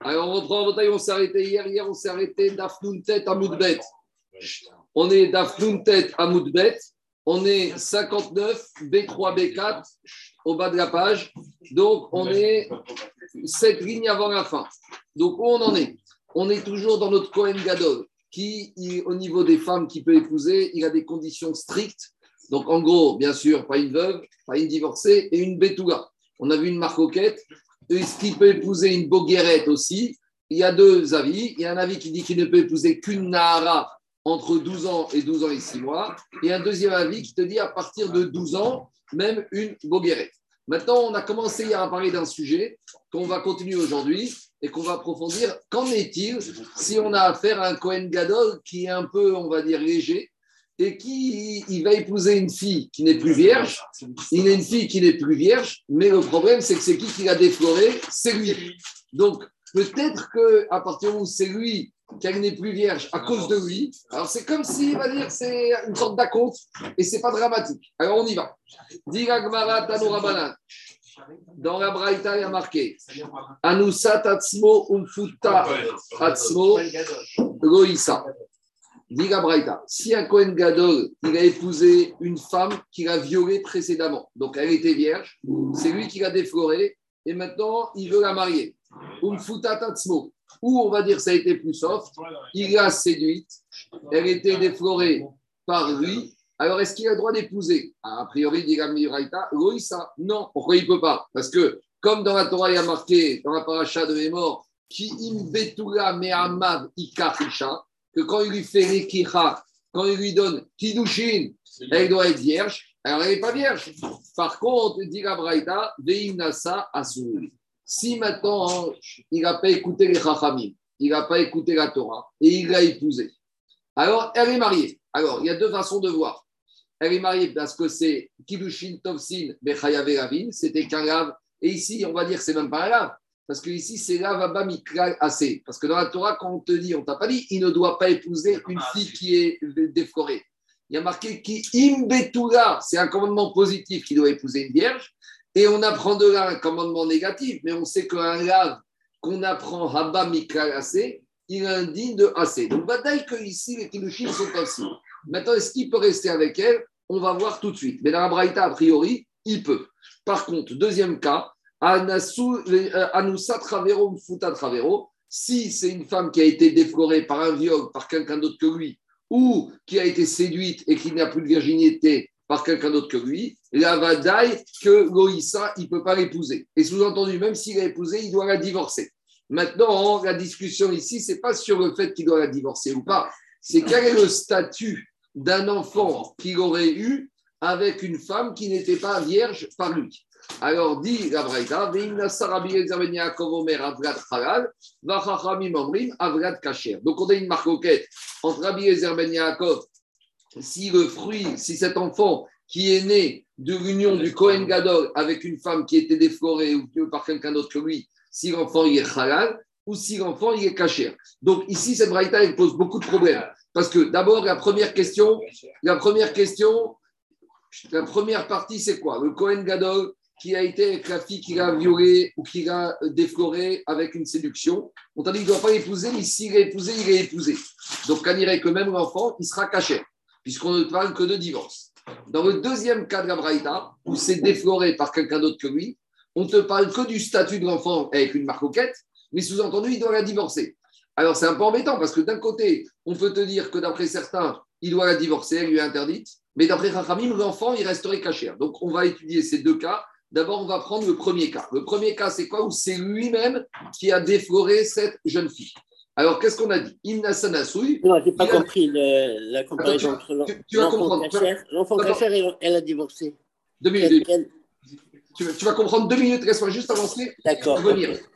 Alors, on reprend en on s'est arrêté hier. Hier, on s'est arrêté d'Afnoun Tête à Moudbet. On est d'Afnoun Tête à Moudbet. On est 59, B3, B4, au bas de la page. Donc, on est 7 lignes avant la fin. Donc, où on en est? On est toujours dans notre Cohen Gadol, qui, au niveau des femmes qu'il peut épouser, il a des conditions strictes. Donc, en gros, bien sûr, pas une veuve, pas une divorcée et une Betouga. On a vu une marcoquette. Est-ce qu'il peut épouser une Boguerette aussi Il y a deux avis. Il y a un avis qui dit qu'il ne peut épouser qu'une Nahara entre 12 ans et 12 ans et 6 mois. Et un deuxième avis qui te dit à partir de 12 ans, même une Boguerette. Maintenant, on a commencé hier à parler d'un sujet qu'on va continuer aujourd'hui et qu'on va approfondir. Qu'en est-il si on a affaire à un Cohen Gadol qui est un peu, on va dire, léger et qui il va épouser une fille qui n'est plus vierge. Il a une fille qui n'est plus vierge, mais le problème, c'est que c'est qui qui l'a défloré C'est lui. Donc, peut-être qu'à partir où c'est lui qui n'est plus vierge à cause de lui, alors c'est comme si, va dire, c'est une sorte d'acompte et c'est pas dramatique. Alors, on y va. Dans la Braïta, il y a marqué Anusat Atzmo Umfuta Atzmo Loïsa. Diga Braïta, si un Kohen Gadol, il a épousé une femme qu'il a violée précédemment, donc elle était vierge, c'est lui qui l'a déflorée, et maintenant il veut la marier. Ou on va dire ça a été plus soft, il l'a séduite, elle était déflorée par lui, alors est-ce qu'il a le droit d'épouser? A priori, dit Braïta, Loïsa, non, pourquoi il ne peut pas? Parce que, comme dans la Torah, il y a marqué, dans la paracha de mémoire, qui imbetula me'amav ikarisha, que quand il lui fait l'ekira, quand il lui donne kidushin, elle doit être vierge. Alors, elle n'est pas vierge. Par contre, dit la Braïta, veimnasa asuri. Si maintenant, il n'a pas écouté les chachamim, il n'a pas écouté la Torah, et il l'a épousée, alors elle est mariée. Alors, il y a deux façons de voir. Elle est mariée parce que c'est Kidushin Tovsin Bechayave Ravin, c'était qu'un lave. Et ici, on va dire que c'est même pas un lave. Parce que ici, c'est Ravaba Mikral assez. Parce que dans la Torah, quand on te dit, on t'a pas dit, il ne doit pas épouser une fille qui est déflorée. Il y a marqué qui imbetula, c'est un commandement positif qui doit épouser une vierge. Et on apprend de là un commandement négatif, mais on sait qu'un lave qu'on apprend Haba Mikral assez, il est indigne de assez. Donc, bataille que ici, les Kiddushin sont ainsi. Maintenant, est-ce qu'il peut rester avec elle? On va voir tout de suite. Mais dans la Braïta, a priori, il peut. Par contre, deuxième cas, Anusa Travero Futa Travero, si c'est une femme qui a été déflorée par un viol par quelqu'un d'autre que lui, ou qui a été séduite et qui n'a plus de virginité par quelqu'un d'autre que lui, la vadaille que Loïssa, il ne peut pas l'épouser. Et sous-entendu, même s'il l'a épousée, il doit la divorcer. Maintenant, la discussion ici, ce n'est pas sur le fait qu'il doit la divorcer ou pas, c'est quel est le statut d'un enfant qu'il aurait eu avec une femme qui n'était pas vierge par lui? Alors dit la Braïta, donc on a une marcoquette entre Rabbi Ezer Ben si le fruit, si cet enfant qui est né de l'union du Kohen Gadol avec une femme qui était déflorée ou par quelqu'un d'autre que lui, si l'enfant il est halal ou si l'enfant il est caché. Donc ici, cette braïta, pose beaucoup de problèmes. Parce que d'abord, la première question, la première question, la première partie, c'est quoi? Le Kohen Gadol qui a été avec la fille qui l'a violée ou qui l'a défloré avec une séduction. On t'a dit qu'il ne doit pas l'épouser, mais s'il est épousé, il est épousé. Donc, on dirait que même l'enfant, il sera caché, puisqu'on ne parle que de divorce. Dans le deuxième cas de la Braïta, où c'est défloré par quelqu'un d'autre que lui, on ne te parle que du statut de l'enfant avec une marcoquette, mais sous-entendu, il doit la divorcer. Alors, c'est un peu embêtant parce que d'un côté, on peut te dire que d'après certains, il doit la divorcer, elle lui est interdite, mais d'après Rachamim, l'enfant, il resterait caché. Donc, on va étudier ces deux cas. D'abord, on va prendre le premier cas. Le premier cas, c'est quoi? Où c'est lui-même qui a défloré cette jeune fille. Alors, qu'est-ce qu'on a dit? Imna Sanasui. Non, je n'ai pas compris la comparaison entre l'enfant cachère et elle a divorcé. Deux minutes. Tu, vas comprendre deux minutes, laisse-moi juste avancer. D'accord.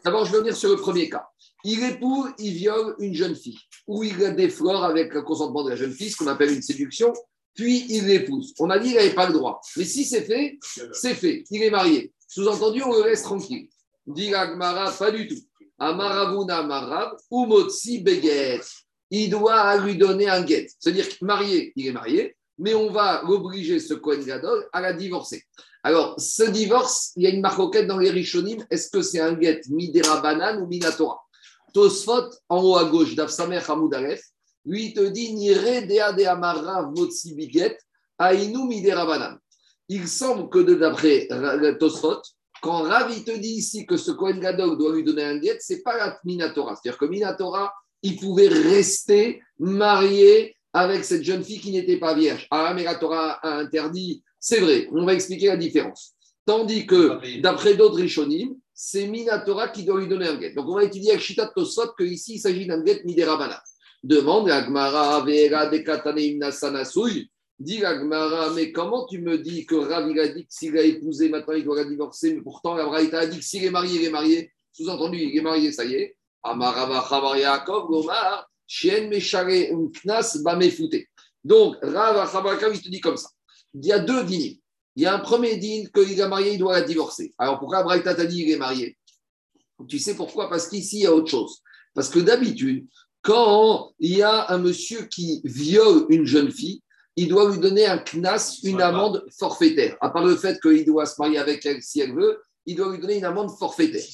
D'abord, je vais venir sur le premier cas. Il épouse, il viole une jeune fille, ou il la déflore avec le consentement de la jeune fille, ce qu'on appelle une séduction, puis il l'épouse. On a dit qu'il n'avait pas le droit. Mais si c'est fait, c'est fait. Il est marié. Sous-entendu, on le laisse tranquille. Dit Agmara, pas du tout. Amaravuna Marav, Umotsi Beget. Il doit lui donner un guet. C'est-à-dire marié, il est marié, mais on va l'obliger, ce Kohen Gadol, à la divorcer. Alors, ce divorce, il y a une marcoquette dans les Rishonim. Est-ce que c'est un guet Midera Banane ou Minatora Tosfot, en haut à gauche, d'Afsamer Hamoud lui, il te dit Nire dea de. Il semble que d'après Tosfot, quand Rav te dit ici que ce Kohen Gadol doit lui donner un guet, ce n'est pas la Minatora. C'est-à-dire que Minatora, il pouvait rester marié avec cette jeune fille qui n'était pas vierge. Ah, mais la Torah a interdit, c'est vrai, on va expliquer la différence. Tandis que, d'après d'autres Rishonim, c'est Minatora qui doit lui donner un guet. Donc, on va étudier avec Shita Tosot qu'ici, il s'agit d'un guet Miderabana. Demande à Gmara, Vera, Dekataneim, Nasanasouy. Dit Agmara, mais comment tu me dis que Rav, il a dit que s'il a épousé, maintenant il doit la divorcer, mais pourtant la a dit que s'il est marié, il est marié. Sous-entendu, il est marié, ça y est. Donc, Rav il te dit comme ça. Il y a deux dînes. Il y a un premier dîne qu'il est marié, il doit la divorcer. Alors pourquoi Braïta t'a dit qu'il est marié Tu sais pourquoi Parce qu'ici, il y a autre chose. Parce que d'habitude, quand il y a un monsieur qui viole une jeune fille, il doit lui donner un knas, une amende forfaitaire. À part le fait qu'il doit se marier avec elle si elle veut, il doit lui donner une amende forfaitaire.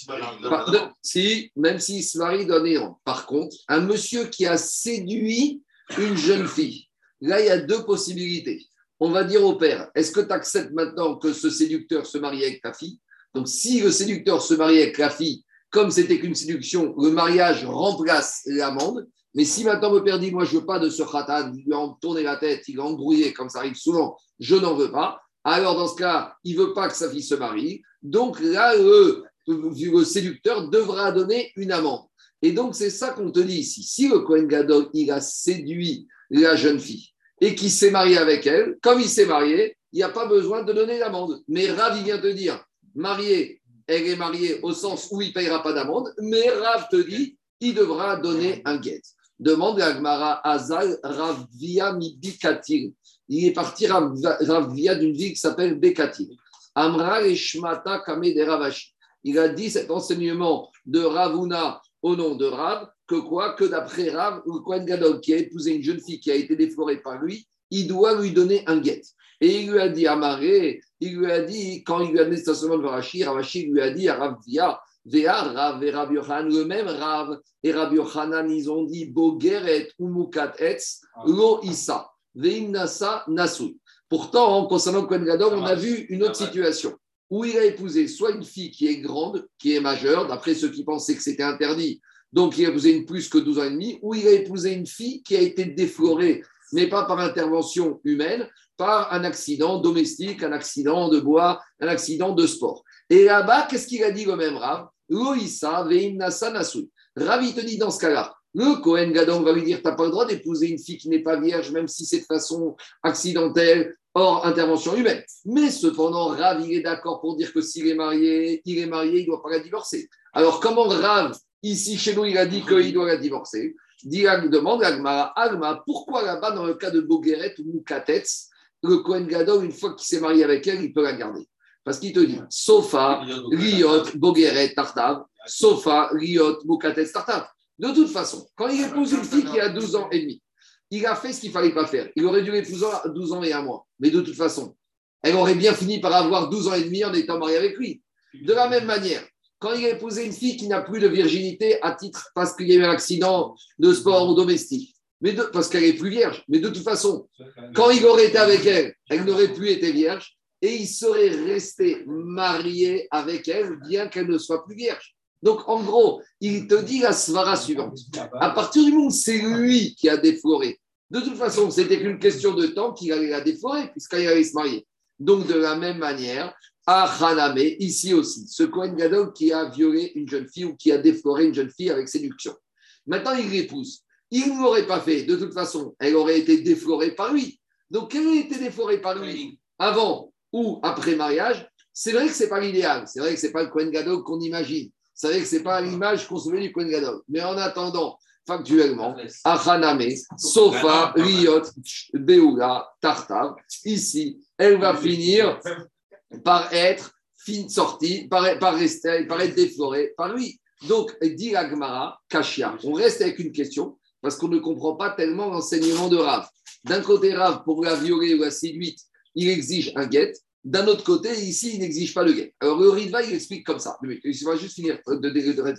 Si, même s'il se marie, donner. Par contre, un monsieur qui a séduit une jeune fille, là, il y a deux possibilités. On va dire au père, est-ce que tu acceptes maintenant que ce séducteur se marie avec ta fille? Donc, si le séducteur se marie avec la fille, comme c'était qu'une séduction, le mariage remplace l'amende. Mais si maintenant le père dit, moi je veux pas de ce khatan, il lui a tourné la tête, il a embrouillé, comme ça arrive souvent, je n'en veux pas. Alors dans ce cas, il veut pas que sa fille se marie. Donc là, le, séducteur devra donner une amende. Et donc c'est ça qu'on te dit ici. Si le Kohen Gadol, il a séduit la jeune fille et qu'il s'est marié avec elle, comme il s'est marié, il n'y a pas besoin de donner l'amende. Mais Rav, il vient te dire, marié, elle est mariée au sens où il ne payera pas d'amende, mais Rav te dit, il devra donner un guet. Demande à Gmara Azal Ravia mi Bikatil. Il est parti Ravia d'une ville qui s'appelle Bekatil. Amra et Shmata Kame de Ravashi. Il a dit cet enseignement de Ravuna au nom de Rav, que quoi Que d'après Rav, le Kohen Gadol qui a épousé une jeune fille qui a été déflorée par lui, il doit lui donner un guet. Et il lui a dit, Amaré, il lui a dit, quand il lui a donné le stationnement de Ravashi, Ravashi lui a dit à Rav Via, Rav et Rabbi Yochanan, le même Rav et Rabbi Yochanan, ils ont dit Bogeret Umukat Etz, Lo Issa, Nasa Nasui. Pourtant, concernant Kohen Gadol, on a vu une autre situation où il a épousé soit une fille qui est grande, qui est majeure, d'après ceux qui pensaient que c'était interdit, donc il a épousé une plus que 12 ans et demi, ou il a épousé une fille qui a été déflorée, mais pas par intervention humaine, par un accident domestique, un accident de bois, un accident de sport. Et là-bas, qu'est-ce qu'il a dit le même Rav? Loïsa veimnasa nasui. Rav, il te dit dans ce cas-là, le Kohen Gadon va lui dire Tu n'as pas le droit d'épouser une fille qui n'est pas vierge, même si c'est de façon accidentelle, hors intervention humaine. Mais cependant, Rav, il est d'accord pour dire que s'il est marié, il est marié, il ne doit pas la divorcer. Alors, comment Rav, ici chez nous, il a dit qu'il doit la divorcer? Demande à Agma, pourquoi là-bas, dans le cas de Bogueret ou Moukatets, le Kohen Gadol, une fois qu'il s'est marié avec elle, il peut la garder? Parce qu'il te dit Sofa, Riot, Bogueret, Tartav, Sofa, Riot, Moukatets, Tartav. De toute façon, quand il épouse une fille qui a 12 ans et demi, il a fait ce qu'il ne fallait pas faire. Il aurait dû l'épouser à 12 ans et un mois. Mais de toute façon, elle aurait bien fini par avoir 12 ans et demi en étant mariée avec lui. De la même manière, quand il a épousé une fille qui n'a plus de virginité à titre parce qu'il y a eu un accident de sport ou domestique, mais parce qu'elle est plus vierge. Mais de toute façon, quand il aurait été avec elle, elle n'aurait plus été vierge et il serait resté marié avec elle, bien qu'elle ne soit plus vierge. Donc, en gros, il te dit la svara suivante. À partir du moment où c'est lui qui a défloré, de toute façon, c'était qu'une question de temps qu'il allait la déflorer, puisqu'il allait se marier. Donc, de la même manière, à Haname, ici aussi, ce Kohen Gadol qui a violé une jeune fille ou qui a défloré une jeune fille avec séduction. Maintenant, il l'épouse. Il ne l'aurait pas fait. De toute façon, elle aurait été déflorée par lui. Donc, elle a été déflorée par lui avant ou après mariage. C'est vrai que ce n'est pas l'idéal. C'est vrai que ce n'est pas le Kohen Gadol qu'on imagine. C'est vrai que ce n'est pas l'image qu'on se met du Kohen Gadol. Mais en attendant, factuellement, Achaname, Sofa, Riot, Beoula, Tartav, ici, elle va finir par être fine sortie, par, rester, par être déflorée par lui. Donc, dit Agmara, Kashia, on reste avec une question parce qu'on ne comprend pas tellement l'enseignement de Rav. D'un côté, Rav, pour la violer ou la séduite, il exige un guet. D'un autre côté, ici, il n'exige pas le guet. Alors, le il explique comme ça. Il va juste finir de, de,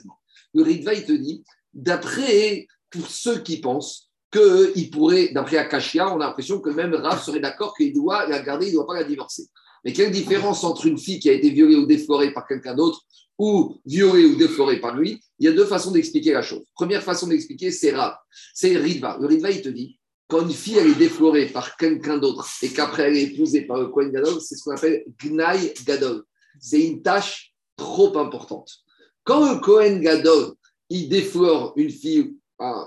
Le Ritva, il te dit d'après pour ceux qui pensent qu'il pourrait, d'après Akashia, on a l'impression que même Rav serait d'accord qu'il doit la garder, il ne doit pas la divorcer. Mais quelle différence entre une fille qui a été violée ou déflorée par quelqu'un d'autre ou violée ou déflorée par lui? Il y a deux façons d'expliquer la chose. Première façon d'expliquer, c'est Rav. C'est Ritva. Le Ritva, il te dit, quand une fille elle est déflorée par quelqu'un d'autre et qu'après elle est épousée par le Kohen Gadol, c'est ce qu'on appelle Gnai Gadol. C'est une tâche trop importante. Quand le Kohen Gadol, il déflore une fille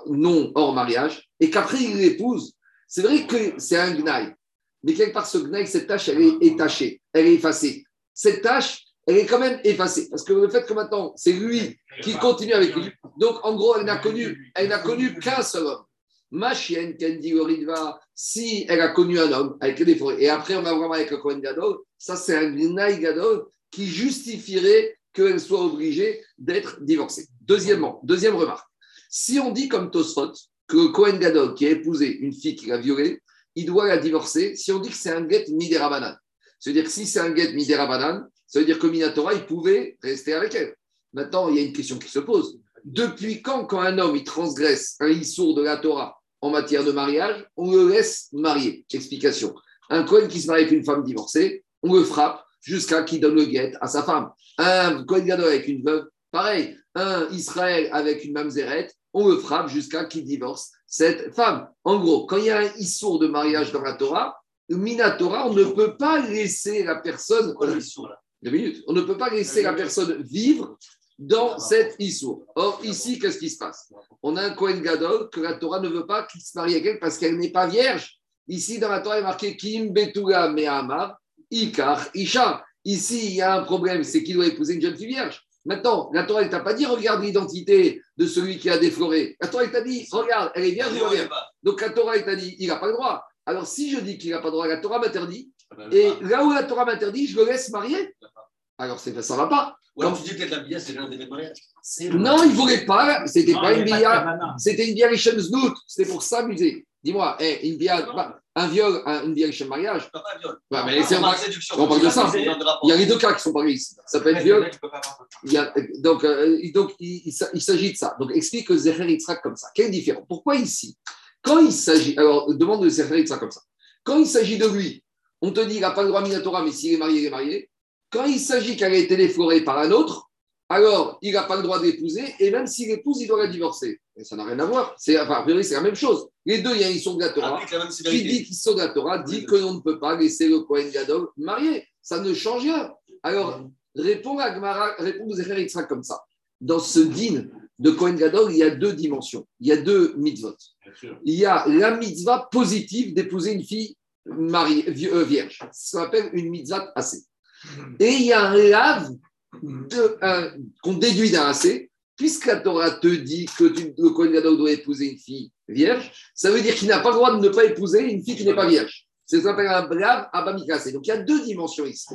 non hors mariage et qu'après il l'épouse, c'est vrai que c'est un Gnai. Mais quelque part, ce Gnai, cette tâche, elle est étachée, elle est effacée. Cette tâche, elle est quand même effacée. Parce que le fait que maintenant, c'est lui qui continue avec lui. Donc, en gros, elle n'a connu, elle n'a connu qu'un seul homme. Ma chienne, Kendi Oridva, si elle a connu un homme avec des forêts, et après on va vraiment avec le Kohen Gadol, ça c'est un Gnai Gadol qui justifierait qu'elle soit obligée d'être divorcée. Deuxièmement, deuxième remarque, si on dit comme Tosfot que Kohen Gadol qui a épousé une fille qui l'a violée, doit la divorcer, si on dit que c'est un get midera c'est-à-dire que si c'est un get midera ça veut dire que Minatora, il pouvait rester avec elle. Maintenant, il y a une question qui se pose. Depuis quand, quand un homme il transgresse un issour de la Torah en matière de mariage, on le laisse marier? Explication. Un Kohen qui se marie avec une femme divorcée, on le frappe jusqu'à qu'il donne le guet à sa femme. Un Kohen Gadol avec une veuve, pareil. Un Israël avec une mamzeret, on le frappe jusqu'à qu'il divorce cette femme. En gros, quand il y a un issour de mariage dans la Torah, Minatora, on ne peut pas laisser la personne. Deux minutes. On ne peut pas laisser la personne vivre dans cette Issour. Or, ici, qu'est-ce qui se passe? On a un Kohen Gadol que la Torah ne veut pas qu'il se marie avec elle parce qu'elle n'est pas vierge. Ici, dans la Torah, il est marqué Kim Betuga Me'amar Ikar Isha. Ici, il y a un problème, c'est qu'il doit épouser une jeune fille vierge. Maintenant, la Torah, elle t'a pas dit regarde l'identité de celui qui a défloré. La Torah, elle t'a dit regarde, elle est vierge. Donc la Torah, elle t'a dit il n'a pas le droit. Alors, si je dis qu'il n'a pas le droit, la Torah m'interdit. Ah ben, et là où la Torah m'interdit, je le laisse marier. Alors, ça ne va pas. Quand tu dis que la bia, c'est l'un des mariage Non, il ne voulait pas. C'était pas une bia. C'était une bia Znout. C'était pour s'amuser. Dis-moi, eh, une bia, un viol, un, une bia mariage. Pas un viol. Ouais, mais c'est on, on parle de ça. Il y a les deux cas qui sont pareils ici. Ça peut être viol. Il y a, donc, euh, donc, il, il, s'agit de ça. Donc, explique que Zecher Yitzhak comme ça. Quelle différence? Pourquoi ici? Quand il s'agit. Alors, demande de Zecher Yitzhak comme ça. Quand il s'agit de lui, on te dit qu'il n'a pas le droit à Minatora, mais s'il est marié, il est marié. Quand il s'agit qu'elle ait été déflorée par un autre, alors il n'a pas le droit d'épouser, et même s'il épouse, il doit la divorcer. Ça n'a rien à voir. C'est, enfin, c'est la même chose. Les deux, il y a un sont de la Torah. Qui dit qu'ils sont de la Torah dit que l'on ne peut pas laisser le Kohen Gadol marié. Ça ne change rien. Alors, répond à Gmara, répond sera comme ça. Dans ce din de Kohen Gadol, il y a deux dimensions. Il y a deux mitzvot. Il y a la mitzvah positive d'épouser une fille mariée, euh, vierge. Ce qu'on appelle une mitzvah assez. Et il y a un lave qu'on déduit d'un assez, puisque la Torah te dit que le Kohen Gadol doit épouser une fille vierge, ça veut dire qu'il n'a pas le droit de ne pas épouser une fille qui n'est pas vierge. C'est ce qu'on appelle un brave abamikasé. Donc il y a deux dimensions ici.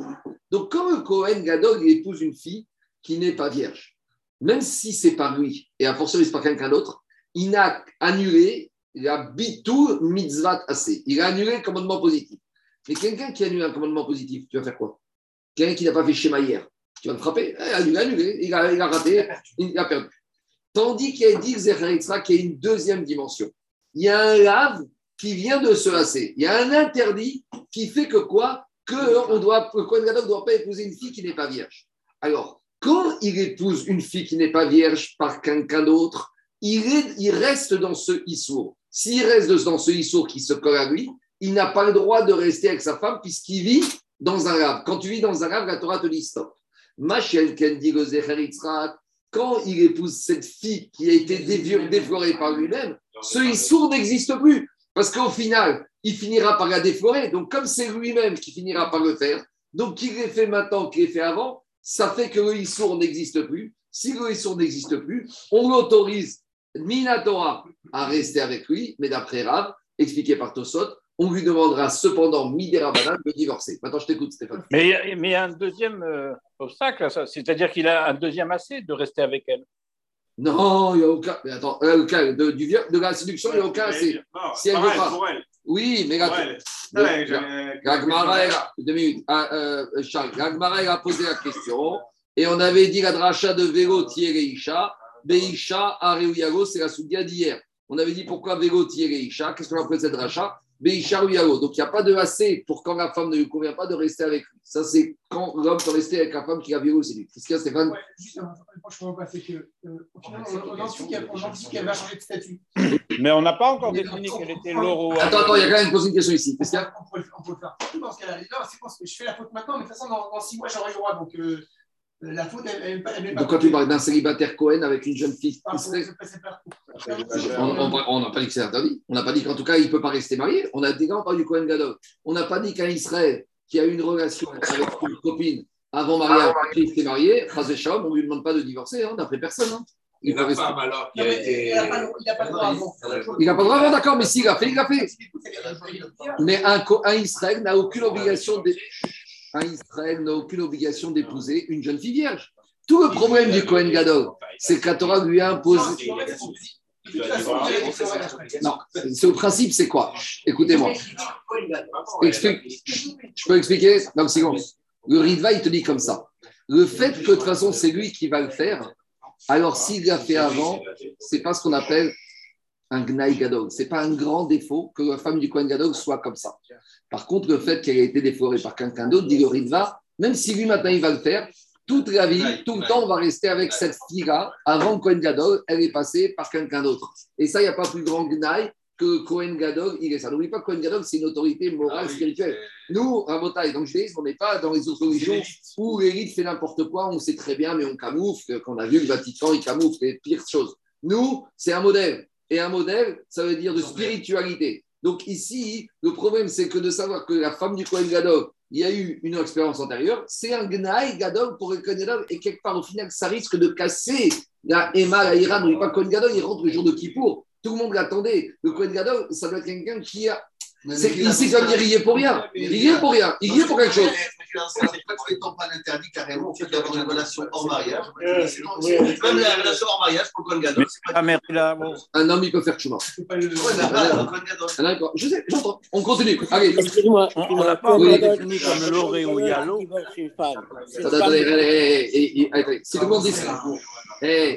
Donc quand le Kohen Gadol épouse une fille qui n'est pas vierge, même si c'est pas lui, et à force c'est pas quelqu'un d'autre, il n'a annulé la bitou mitzvah assez. Il a annulé le commandement positif. Mais quelqu'un qui annule un commandement positif, tu vas faire quoi? Quelqu'un qui n'a pas fait schéma hier, tu vas le frapper. Eh, il a annulé, il a, raté, il a perdu. Tandis qu'il a dit qu'il y a une deuxième dimension. Il y a un lave qui vient de se lasser. Il y a un interdit qui fait que quoi? Que on doit, ne doit pas épouser une fille qui n'est pas vierge. Alors, quand il épouse une fille qui n'est pas vierge par quelqu'un d'autre, il, il, reste dans ce issour. S'il reste dans ce issour qui se colle à lui, il n'a pas le droit de rester avec sa femme puisqu'il vit dans un rave. Quand tu vis dans un rave, la Torah te dit stop. Machel Kendi quand il épouse cette fille qui a été déflorée par lui-même, ce Issour n'existe plus. Parce qu'au final, il finira par la déflorer. Donc, comme c'est lui-même qui finira par le faire, donc qu'il l'ait fait maintenant, qu'il l'ait fait avant, ça fait que le Issour n'existe plus. Si le Issour n'existe plus, on l'autorise, Minatora, à rester avec lui, mais d'après Rav, expliqué par Tosot, on lui demandera cependant, Midera Banane, de divorcer. Maintenant, je t'écoute, Stéphane. Mais, mais il y a un deuxième euh, obstacle, c'est-à-dire qu'il a un deuxième assez de rester avec elle. Non, il n'y a aucun. Mais attends, euh, de, du, de la séduction, il n'y a aucun assez. Si elle veut pas. Oui, mais Gagmara, deux minutes. Ah, euh, Charles, Gagmara a posé la question et on avait dit la dracha de vélo Thierry Isha Beisha, Areuyago, c'est la soudia d'hier. On avait dit pourquoi Vélo Isha, qu'est-ce qu'on appelle cette rachat Beisha ou Donc il n'y a pas de assez pour quand la femme ne lui convient pas de rester avec lui. Ça, c'est quand l'homme peut rester avec la femme qui a violé c'est lui. Qu'est-ce qu'il y a, Stéphane ouais, Juste, franchement, pas, c'est que euh, au final, on a dit qu'elle va changer de statut. Mais on n'a pas encore défini quel était l'euro. Attends, attends, il y a quand même posé une question ici. Qu'est-ce qu'il y a on peut, le faire. Dans ce cas-là, c'est Je fais la faute maintenant, mais de toute façon, dans, dans six mois, j'aurai le droit. Donc. La faute, elle pas. Donc, quand tu parles d'un célibataire Cohen avec une jeune fille, on n'a pas dit que c'est interdit. On n'a pas dit qu'en tout cas, il ne peut pas rester marié. On a dit quand on parle du Cohen Gadol. On n'a pas dit qu'un Israël qui a eu une relation avec une copine avant mariage, qui était marié, on ne lui demande pas de divorcer, hein, d'après personne. Hein. Il n'a pas, alors, il n'a pas, le droit avant. Il n'a pas le droit avant, d'accord, mais s'il l'a fait, il l'a fait. Mais un, un Israël n'a aucune obligation de un Israël n'a aucune obligation d'épouser une jeune fille vierge. Tout le problème du Kohen Gadol, c'est que la Torah lui a imposé. Non, ce principe, c'est quoi Écoutez-moi. Je peux expliquer Non, c'est bon. Le Ritva, il te dit comme ça. Le fait que de toute façon, c'est lui qui va le faire, alors s'il l'a fait avant, c'est pas ce qu'on appelle un Gnaï Gadol. Ce n'est pas un grand défaut que la femme du Kohen Gadol soit comme ça. Par contre, le fait qu'elle ait été déforée par quelqu'un d'autre, dit le Ritva, même si lui maintenant il va le faire, toute la vie, tout le temps, on va rester avec cette fille-là. Avant Kohen Gadol, elle est passée par quelqu'un d'autre. Et ça, il n'y a pas plus grand Gnaï que Kohen Gadol, il est ça. N'oublie pas que Kohen Gadol, c'est une autorité morale, ah spirituelle. Nous, à dans le judaïsme, on n'est pas dans les autres religions où l'élite fait n'importe quoi, on sait très bien, mais on camoufle, qu'on a vu le Vatican, il camoufle les pires choses. Nous, c'est un modèle. Et un modèle, ça veut dire de spiritualité. Donc ici, le problème, c'est que de savoir que la femme du Kohen Gadol, il y a eu une expérience antérieure, c'est un Gnaï Gadol pour le Kohen Gadol, et quelque part, au final, ça risque de casser la Emma, la Ira. N'oubliez pas Kohen Gadol, il rentre le jour de Kippour. Tout le monde l'attendait. Le Kohen Gadol, ça doit être quelqu'un qui a ici, ça veut dire il y est pour rien. Il y est pour rien. Il y est pour quelque chose. Pas étant pas interdit carrément fait d'avoir une relation hors mariage. Même la relation hors mariage pour le Gadol. Un homme, il peut faire chemin. Je sais, j'entends. On continue. Allez. Excusez-moi, on n'a pas encore défini comme l'oré ou yalo. Si tout le monde dit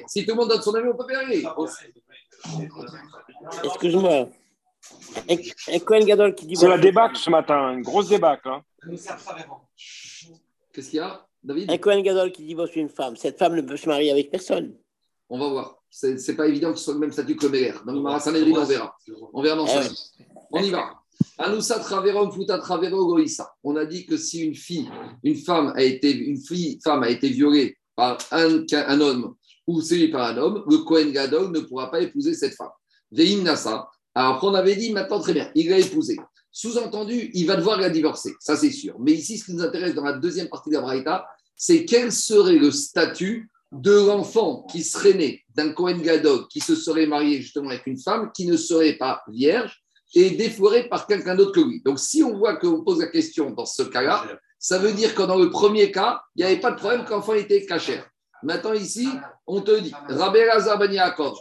si tout le monde donne son avis, on peut faire. Excuse-moi. Un Cohen Gadol qui dit. C'est la débâcle ce matin, une grosse débâcle. Hein. Qu'est-ce qu'il y a, David? Un Cohen Gadol qui divorce une femme. Cette femme ne peut se marier avec personne. On va voir. C'est pas évident qu'ils soient le même statut que le Meler. Dans le Marasanedri, on verra. On verra dans ça. On y va. Anoussa traverom futa travero goïssa. On a dit que si une fille, une femme a été, une fille, femme a été violée par un, un homme ou séduite par un homme, le Cohen Gadol ne pourra pas épouser cette femme. Veim Nassa, alors après, on avait dit, maintenant, très bien, il l'a épousé. Sous-entendu, il va devoir la divorcer, ça c'est sûr. Mais ici, ce qui nous intéresse dans la deuxième partie de la Braïta, c'est quel serait le statut de l'enfant qui serait né d'un Cohen Gadog qui se serait marié justement avec une femme qui ne serait pas vierge et défloré par quelqu'un d'autre que lui. Donc, si on voit qu'on pose la question dans ce cas-là, ça veut dire que dans le premier cas, il n'y avait pas de problème qu'enfant était caché. Maintenant, ici, on te dit Rabbi Lazar Ben Yaakov,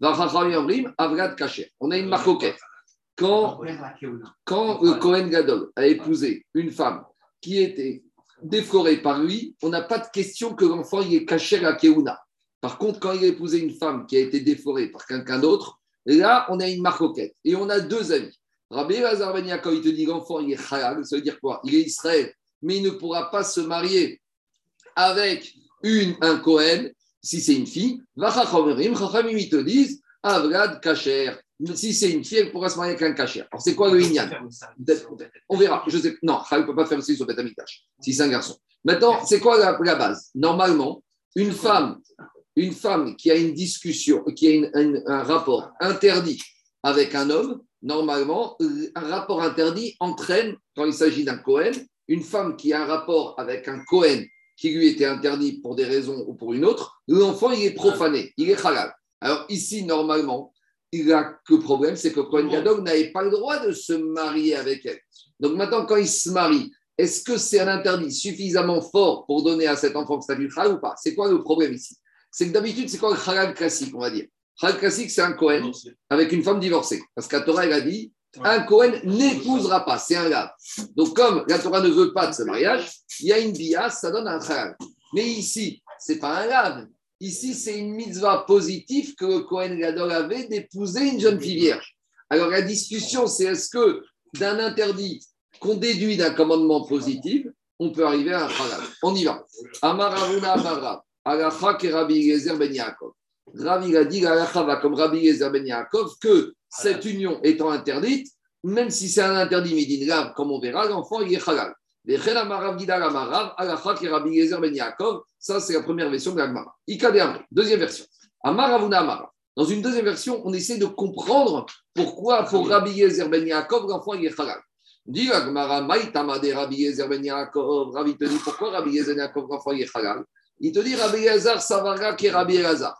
Avrad on a une marque Quand, quand le Cohen Gadol a épousé une femme qui était déflorée par lui, on n'a pas de question que l'enfant y est caché à Keuna. Par contre, quand il a épousé une femme qui a été déforée par quelqu'un d'autre, là, on a une marcoquette. Et on a deux avis. Rabbi Lazar ben quand il te dit l'enfant, il est halal, ça veut dire quoi? Il est Israël, mais il ne pourra pas se marier avec une, un Cohen si c'est une fille, ils te disent Avrad Kacher. Si c'est une fille, elle pourra se marier avec un Kacher. Alors, c'est quoi le Inyan On verra. Je sais, non, il ne peut pas faire aussi sur Beth si c'est un garçon. Maintenant, c'est quoi la, base? Normalement, une femme, une femme qui a une discussion, qui a un rapport interdit avec un homme, normalement, un rapport interdit entraîne, quand il s'agit d'un Cohen, une femme qui a un rapport avec un Cohen qui lui était interdit pour des raisons ou pour une autre, l'enfant, il est profané, il est halal. Alors ici, normalement, il a que problème, c'est que Cohen Gadog n'avait pas le droit de se marier avec elle. Donc maintenant, quand il se marie, est-ce que c'est un interdit suffisamment fort pour donner à cet enfant le statut halal ou pas? C'est quoi le problème ici? C'est que d'habitude, c'est quoi le halal classique, on va dire? Halal classique, c'est un Cohen avec une femme divorcée. Parce qu'à Torah, elle a dit un Cohen n'épousera pas, c'est un gars. Donc, comme la Torah ne veut pas de ce mariage, il y a une bia, ça donne un halal. Mais ici, c'est pas un lave, Ici, c'est une mitzvah positive que le Kohen Gadol avait d'épouser une jeune fille vierge. Alors, la discussion, c'est est-ce que d'un interdit qu'on déduit d'un commandement positif, on peut arriver à un halal. On y va. Amaravuna Amarav, Alacha Rabbi Yezer ben Yaakov. Rabbi a dit, Alacha va comme Rabbi Yezer ben Yaakov, que cette union étant interdite, même si c'est un interdit midin comme on verra, l'enfant il est halal. Ça, c'est la première version de l'Agmara. Deuxième version. Dans une deuxième version, on essaie de comprendre pourquoi pour Rabbi Yezer ben Yaakov, l'enfant il est halal. Dit Agmara, Maïtama de Rabbi Yezer ben Yaakov. Rabbi te dit pourquoi Rabbi Yezer ben Yaakov, l'enfant il est halal? Il te dit Rabbi Yezer Savara qui Rabbi Elazar.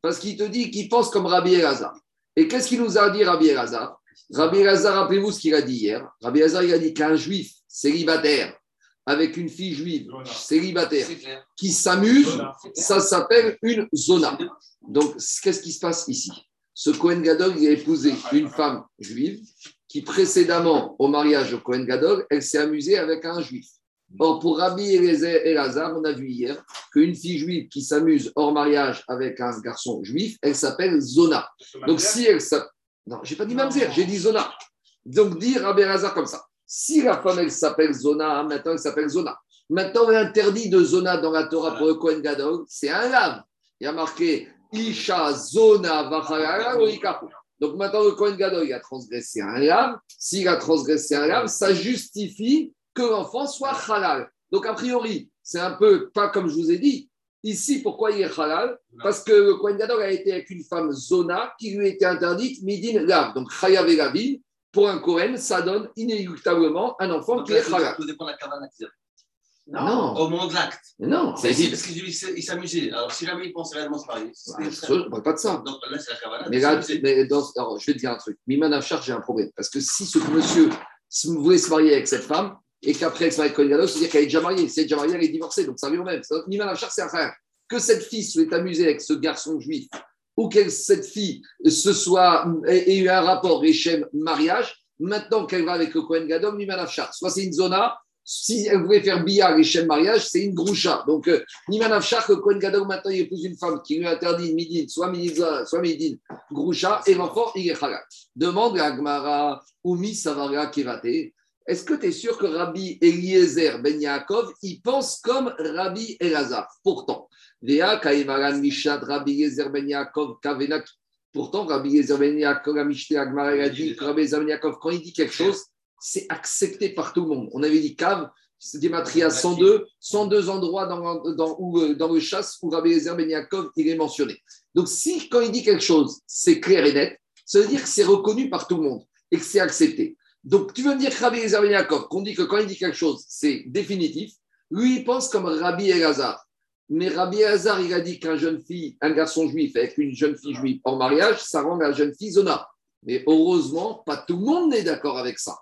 Parce qu'il te dit qu'il pense comme Rabbi Elazar. Et qu'est-ce qu'il nous a dit Rabbi Elazar? Rabbi Elazar, rappelez-vous ce qu'il a dit hier. Rabbi Elazar, il a dit qu'un juif célibataire avec une fille juive célibataire qui s'amuse, ça s'appelle une zona. Donc, qu'est-ce qui se passe ici? Ce Cohen Gadol, il a épousé une femme juive qui, précédemment au mariage au Cohen Gadol, elle s'est amusée avec un juif. Or, pour Rabbi et Lazare, on a vu hier qu'une fille juive qui s'amuse hors mariage avec un garçon juif, elle s'appelle Zona. Donc, si elle s'appelle. Non, j'ai pas dit Mamzer, j'ai dit Zona. Donc, dire Rabbi Lazare comme ça. Si la femme, elle s'appelle Zona, maintenant elle s'appelle Zona. Maintenant, l'interdit de Zona dans la Torah pour le Kohen Gadol, c'est un lave. Il y a marqué Isha Zona Vachalala Donc maintenant, le Kohen Gadol, il a transgressé un lave. S'il a transgressé un lave, ça justifie que l'enfant soit halal. Donc, a priori, c'est un peu pas comme je vous ai dit. Ici, pourquoi il est halal? Parce que le Kohen Gadol a été avec une femme zona qui lui était interdite midin lav. Donc, chayav et pour un Kohen, ça donne inéluctablement un enfant Donc, qui est halal. tout dépend de la avaient. Non. Au moment de l'acte. Non, C'est parce qu'il s'amusait. Alors, si jamais il pense réellement se marier, Je ne parle pas de ça. Donc là, c'est la cavana. Mais là, mais dans- alors, je vais te dire un truc. Miman Afshar, j'ai un problème. Parce que si ce monsieur voulait se marier avec cette femme et qu'après elle se marie avec c'est-à-dire qu'elle est déjà mariée. Si elle est déjà mariée, elle est divorcée. Donc ça revient au même. Miman Afshar, c'est un frère. Que cette fille soit amusée avec ce garçon juif ou que cette fille se soit, ait, eu un rapport Réchem mariage, maintenant qu'elle va avec Kohen Gadol, Miman Afshar. Soit c'est une zona, si elle voulait faire billard Réchem mariage, c'est une groucha. Donc, euh, Niman que le Kohen Gadol maintenant il épouse une femme qui lui interdit midin, soit midin, soit midin, groucha, et l'enfant il est halal. Demande à Agmara, Umi Savara Kevate. Est-ce que tu es sûr que Rabbi Eliezer Ben Yaakov, il pense comme Rabbi Elazar? Pourtant, Rabbi Eliezer Ben Yaakov Kavenak. Pourtant, Rabbi Eliezer Ben Yaakov, la Mishnah Agmara, il a dit que Rabbi Eliezer Ben Yaakov, quand il dit quelque chose, c'est accepté par tout le monde. On avait dit Kav, matérias 102, 102 endroits dans, dans, où, euh, dans le chasse où Rabbi Eliezer Ben Yaakov, il est mentionné. Donc, si quand il dit quelque chose, c'est clair et net, ça veut dire que c'est reconnu par tout le monde et que c'est accepté. Donc, tu veux me dire que Rabbi Eliezer Ben qu'on dit que quand il dit quelque chose, c'est définitif, lui, il pense comme Rabbi Elazar. Mais Rabbi Elazar, il a dit qu'un jeune fille, un garçon juif avec une jeune fille juive en mariage, ça rend la jeune fille zona. Mais heureusement, pas tout le monde n'est d'accord avec ça.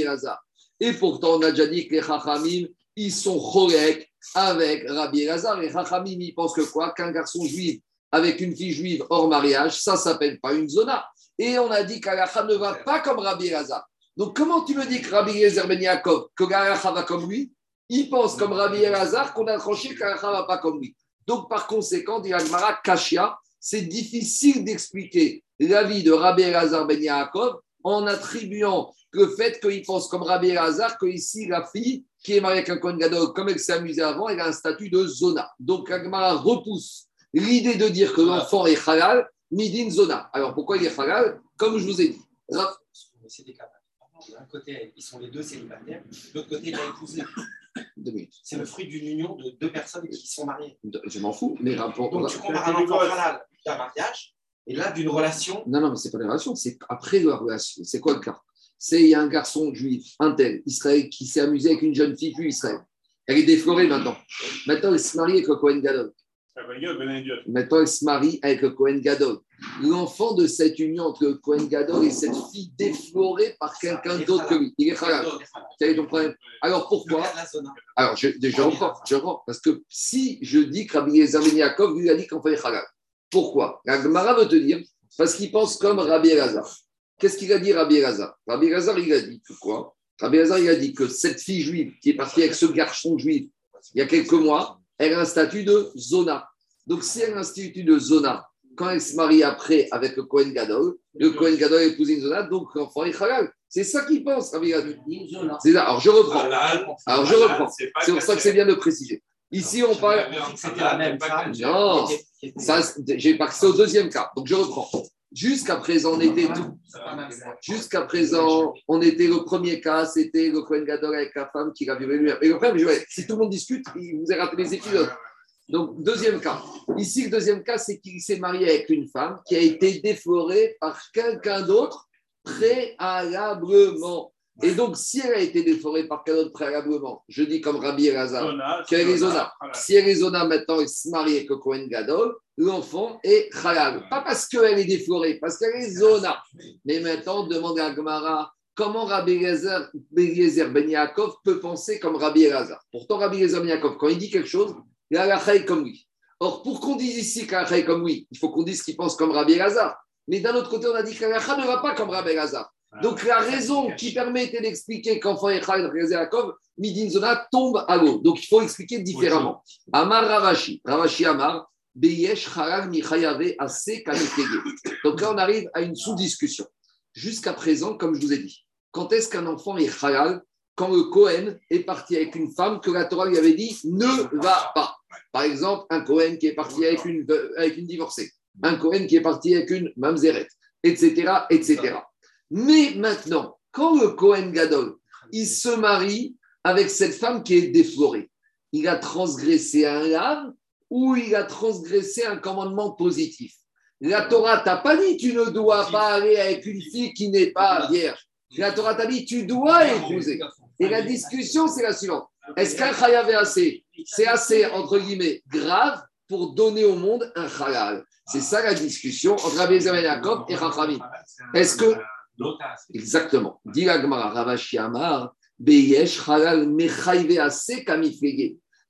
Elazar. Et pourtant, on a déjà dit que les Chachamim, ils sont chorek avec Rabbi Elazar. Les Chachamim, ils pensent que quoi? Qu'un garçon juif avec une fille juive hors mariage, ça s'appelle pas une zona. Et on a dit qu'Alacha ne va pas comme Rabbi Elazar. Donc, comment tu me dis que Rabbi Eliezer Ben Yaakov, que va comme lui? Il pense comme Rabbi Elazar qu'on a tranché qu'Alacha va pas comme lui. Donc, par conséquent, dit Agmara, Kashia, c'est difficile d'expliquer l'avis de Rabbi Elazar Ben Yaakov en attribuant le fait qu'il pense comme Rabbi Elazar que ici, la fille qui est mariée avec un Kohen comme elle s'est amusée avant, elle a un statut de zona. Donc, Agmara repousse l'idée de dire que l'enfant est halal, midin zona. Alors, pourquoi il est halal? Comme je vous ai dit. C'est des cas. D'un côté, ils sont les deux célibataires. De l'autre côté, il a épousé. C'est le fruit d'une union de deux personnes qui sont mariées. Je m'en fous, mais rapport. Donc, tu compares un enfant halal d'un mariage et là d'une relation. Non, non, mais c'est pas la relation, c'est après la relation. C'est quoi le cas? C'est il y a un garçon juif, un tel, Israël, qui s'est amusé avec une jeune fille juive Israël. Elle est déflorée maintenant. Maintenant, elle se marie avec le Cohen Gadol. Maintenant, elle se marie avec le Cohen Gadol. L'enfant de cette union entre le Cohen Gadol et cette fille déflorée par quelqu'un d'autre que lui. Il est halal. Quel est ton problème Alors pourquoi. Alors, je, je reprends, je reprends. Parce que si je dis que Rabbi Eliezer Ben Yaakov lui a dit qu'on fait halal, pourquoi? La Gemara veut te dire, parce qu'il pense comme Rabbi Elazar. Qu'est-ce qu'il a dit Rabbi Elazar? Rabbi Elazar, il a dit que quoi? Rabbi Elazar, il a dit que cette fille juive qui est partie avec ce garçon juif il y a quelques mois, elle a un statut de zona. Donc, si elle a un statut de zona, quand elle se marie après avec le Kohen Gadol, le Kohen Gadol épouse une zona, donc l'enfant est halal. C'est ça qu'il pense, Rabbi Gadol. C'est ça. Alors, je reprends. Alors, je reprends. C'est pour ça que c'est bien de préciser. Ici, on parle. C'était la même femme. Non, ça, j'ai passé au deuxième cas. Donc, je reprends. Jusqu'à présent, on était tout. Jusqu'à présent, on était le premier cas, c'était le Kohen Gadol avec la femme qui l'a violé lui-même. Et le problème, si tout le monde discute, il vous a raté les épisodes. Donc, deuxième cas. Ici, le deuxième cas, c'est qu'il s'est marié avec une femme qui a été déflorée par quelqu'un d'autre préalablement. Et donc, si elle a été déflorée par quelqu'un d'autre préalablement, je dis comme Rabbi Elazar, qu'elle est zona. Si elle est zona maintenant et se marie avec le Kohen Gadol, l'enfant est halal. Pas parce qu'elle est déflorée, parce qu'elle est zona. Mais maintenant, on demande à Gemara comment Rabbi Elazar Ben Yaakov peut penser comme Rabbi Elazar? Pourtant, Rabbi Elazar Ben Yaakov, quand il dit quelque chose, il a la comme lui. Or, pour qu'on dise ici qu'un est comme lui, il faut qu'on dise qu'il pense comme Rabbi Elazar. Mais d'un autre côté, on a dit que la ne va pas comme Rabbi Elazar. Donc la raison qui permettait d'expliquer qu'enfant Echad Yaakov, Midin Zona tombe à l'eau. Donc il faut expliquer différemment. Amar Ravashi, Ravashi Amar, Donc là on arrive à une sous-discussion. Jusqu'à présent, comme je vous ai dit, quand est-ce qu'un enfant est halal quand le Cohen est parti avec une femme que la Torah lui avait dit ne va pas. Par exemple, un Cohen qui est parti avec une, avec une divorcée, un Cohen qui est parti avec une mamzeret, etc., etc. Mais maintenant, quand le Cohen Gadol, il se marie avec cette femme qui est déflorée, il a transgressé un lave ou il a transgressé un commandement positif. La Torah t'a pas dit tu ne dois pas aller avec une fille qui n'est pas vierge. La Torah t'a dit tu dois épouser. Et la discussion, c'est la suivante. Est-ce qu'un chayav assez C'est assez, entre guillemets, grave pour donner au monde un halal. C'est ça la discussion entre Rabbi Yaakov et Rachamim. Est-ce que. Exactement. Dit Ravashi Amar, Beyesh halal assez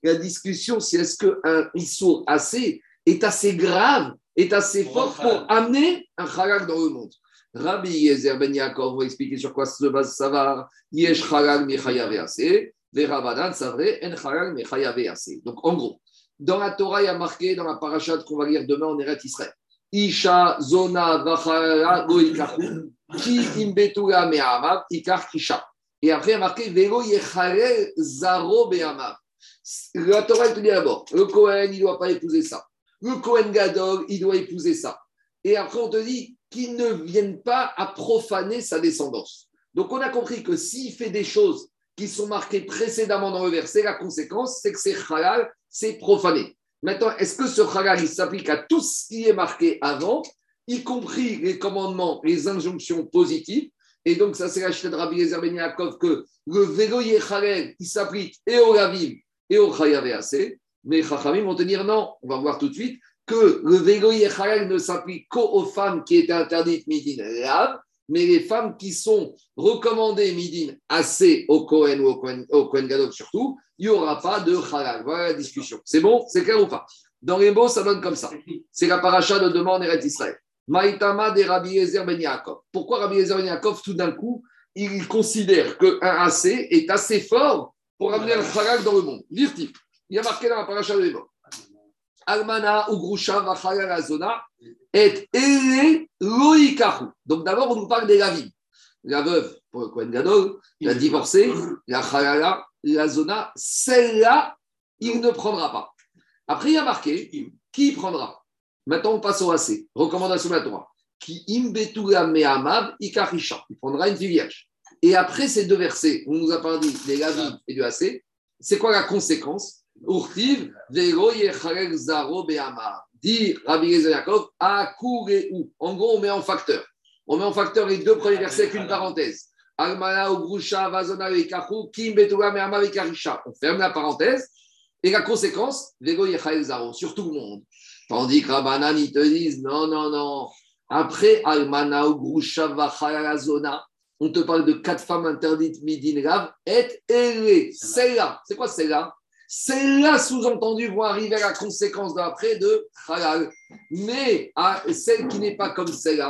La discussion, c'est est-ce qu'un issour assez est assez grave, est assez fort pour amener un halal dans le monde Rabbi Yezer Ben Yaakov va expliquer sur quoi se base Savar. Yesh Halal Mechayave Ase. Verabadan Savre En Halal Mechayave Ase. Donc en gros, dans la Torah, il y a marqué dans la parashat qu'on va lire demain en Eret Israël. Isha Zona Vachala Goikachu Ki Imbetura Me'amav Ikar Kisha. Et après, il y a marqué Velo Yecharel Zaro Be'amav. La Torah, te dit d'abord, le Kohen, il ne doit pas épouser ça. Le Kohen Gadol, il doit épouser ça. Et après, on te dit, qui ne viennent pas à profaner sa descendance. Donc on a compris que s'il fait des choses qui sont marquées précédemment dans le verset, la conséquence, c'est que c'est halal, c'est profané. Maintenant, est-ce que ce halal, il s'applique à tout ce qui est marqué avant, y compris les commandements, les injonctions positives? Et donc, ça, c'est la de Rabbi Yezer Ben que le vélo halal, il s'applique et au Ravim et au Chayavé Mais Chachamim vont tenir non, on va voir tout de suite, que le vélo ne s'applique qu'aux femmes qui étaient interdites midin lav, mais les femmes qui sont recommandées midin assez au Kohen ou au Kohen, au surtout, il n'y aura pas de halal. Voilà la discussion. C'est bon C'est clair ou pas? Dans les mots, ça donne comme ça. C'est la paracha de demande en Israël. Maïtama de Rabbi Ezer Ben Yaakov. Pourquoi Rabbi Ezer Ben Yaakov, tout d'un coup, il considère qu'un assez est assez fort pour amener le halal dans le monde Virtif. Il y a marqué dans la paracha de Démon. Almana Ugrusha Zona et Ele Loikahu. Donc d'abord, on nous parle des lavim. La veuve, pour le Kohen Gadol, la divorcée, la Chalala, la Zona, celle-là, il ne prendra pas. Après, il y a marqué qui prendra? Maintenant, on passe au AC. Recommandation de la Torah. Qui imbetula me'amav ikarisha. Il prendra une fille vierge. Et après ces deux versets, on nous a parlé des lavim et du AC. C'est quoi la conséquence? Urtiv, Vego Zaro Be'amar. Dit Rabbi Yaakov, ou. En gros, on met en facteur. On met en facteur les deux premiers versets avec une parenthèse. Almana, Ugrusha, Vazona, Vekachu, Kim, Betuga, Me'ama, Vekarisha. On ferme la parenthèse. Et la conséquence, Vego Zaro, sur tout le monde. Tandis que Rabbanan, ils te disent, non, non, non. Après Almana, Ugrusha, Zona, on te parle de quatre femmes interdites, Midin, Rav, et Ele. Celle-là, c'est quoi celle-là celles-là, sous-entendu, vont arriver à la conséquence d'après de halal. Mais à celle qui n'est pas comme celle-là,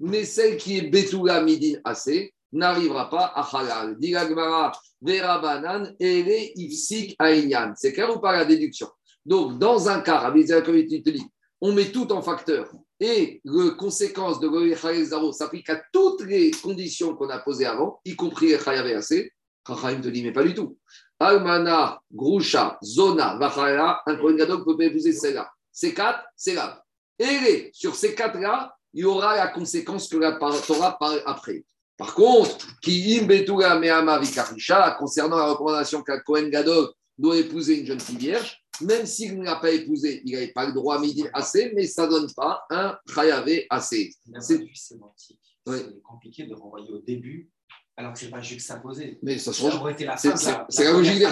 mais celle qui est Betula Midin assez, n'arrivera pas à halal. Dilagmara, verabanan, ere ifsik aïnyan. C'est clair ou pas la déduction? Donc, dans un cas, Rabbi te dit, on met tout en facteur et les conséquences de Zaro s'appliquent à toutes les conditions qu'on a posées avant, y compris les Chayav AC. Chachaim te dit, mais pas du tout. Almana, Grusha, Zona, Vachala, un Kohen Gadol peut épouser celle-là. Ces quatre, c'est là. Et sur ces quatre-là, il y aura la conséquence que la Torah parle après. Par contre, qui imbetuga me'ama vikarisha, concernant la recommandation qu'un Kohen Gadol doit épouser une jeune fille vierge, même s'il ne l'a pas épousée, il n'avait pas le droit à midi assez, mais ça ne donne pas un chayavé assez. C'est sémantique. C'est compliqué de renvoyer au début, alors que ce n'est pas juxtaposé. Mais ça change. C'est la logique des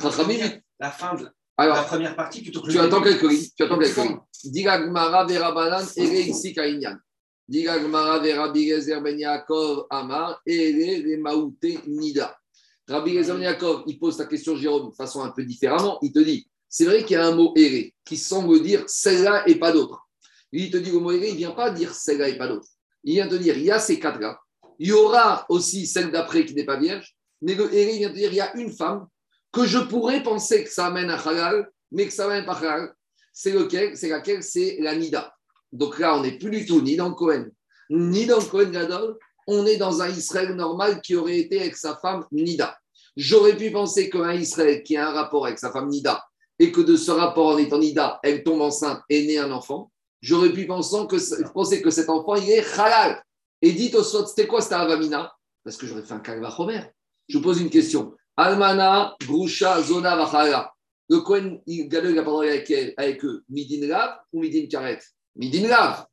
Chachamim. La fin de la première partie plutôt que tu attends quelques lignes. Tu attends quelques lignes. Diga Gmara verabanan ere ici kainyan. Diga Gmara verabi gezer ben Yaakov amar ere le maouté nida. Rabbi Gezer ben Yaakov, il pose ta question, Jérôme, de façon un peu différemment. Il te dit c'est vrai qu'il y a un mot erré qui semble dire celle-là et pas d'autre. Il te dit le mot erré, il ne vient pas dire celle-là et pas d'autre. Il vient te dire il y a ces quatre-là. Il y aura aussi celle d'après qui n'est pas vierge. Mais le erré, vient te dire il y a une femme que je pourrais penser que ça amène à halal, mais que ça amène pas halal. C'est lequel? C'est laquelle? C'est la nida. Donc là, on n'est plus du tout ni dans Cohen, ni dans Cohen Gadol. On est dans un Israël normal qui aurait été avec sa femme Nida. J'aurais pu penser qu'un Israël qui a un rapport avec sa femme Nida, et que de ce rapport en étant Nida, elle tombe enceinte et naît un enfant, j'aurais pu penser que, penser que cet enfant, il est halal. Et dites au soit, c'était quoi cette avamina? Parce que j'aurais fait un kalva chomer. Je vous pose une question. Almana, Grusha, Zona, Vachala. Le Kohen, il a pas avec, avec eux. Midin Lav ou Midin Karet? Midin Lav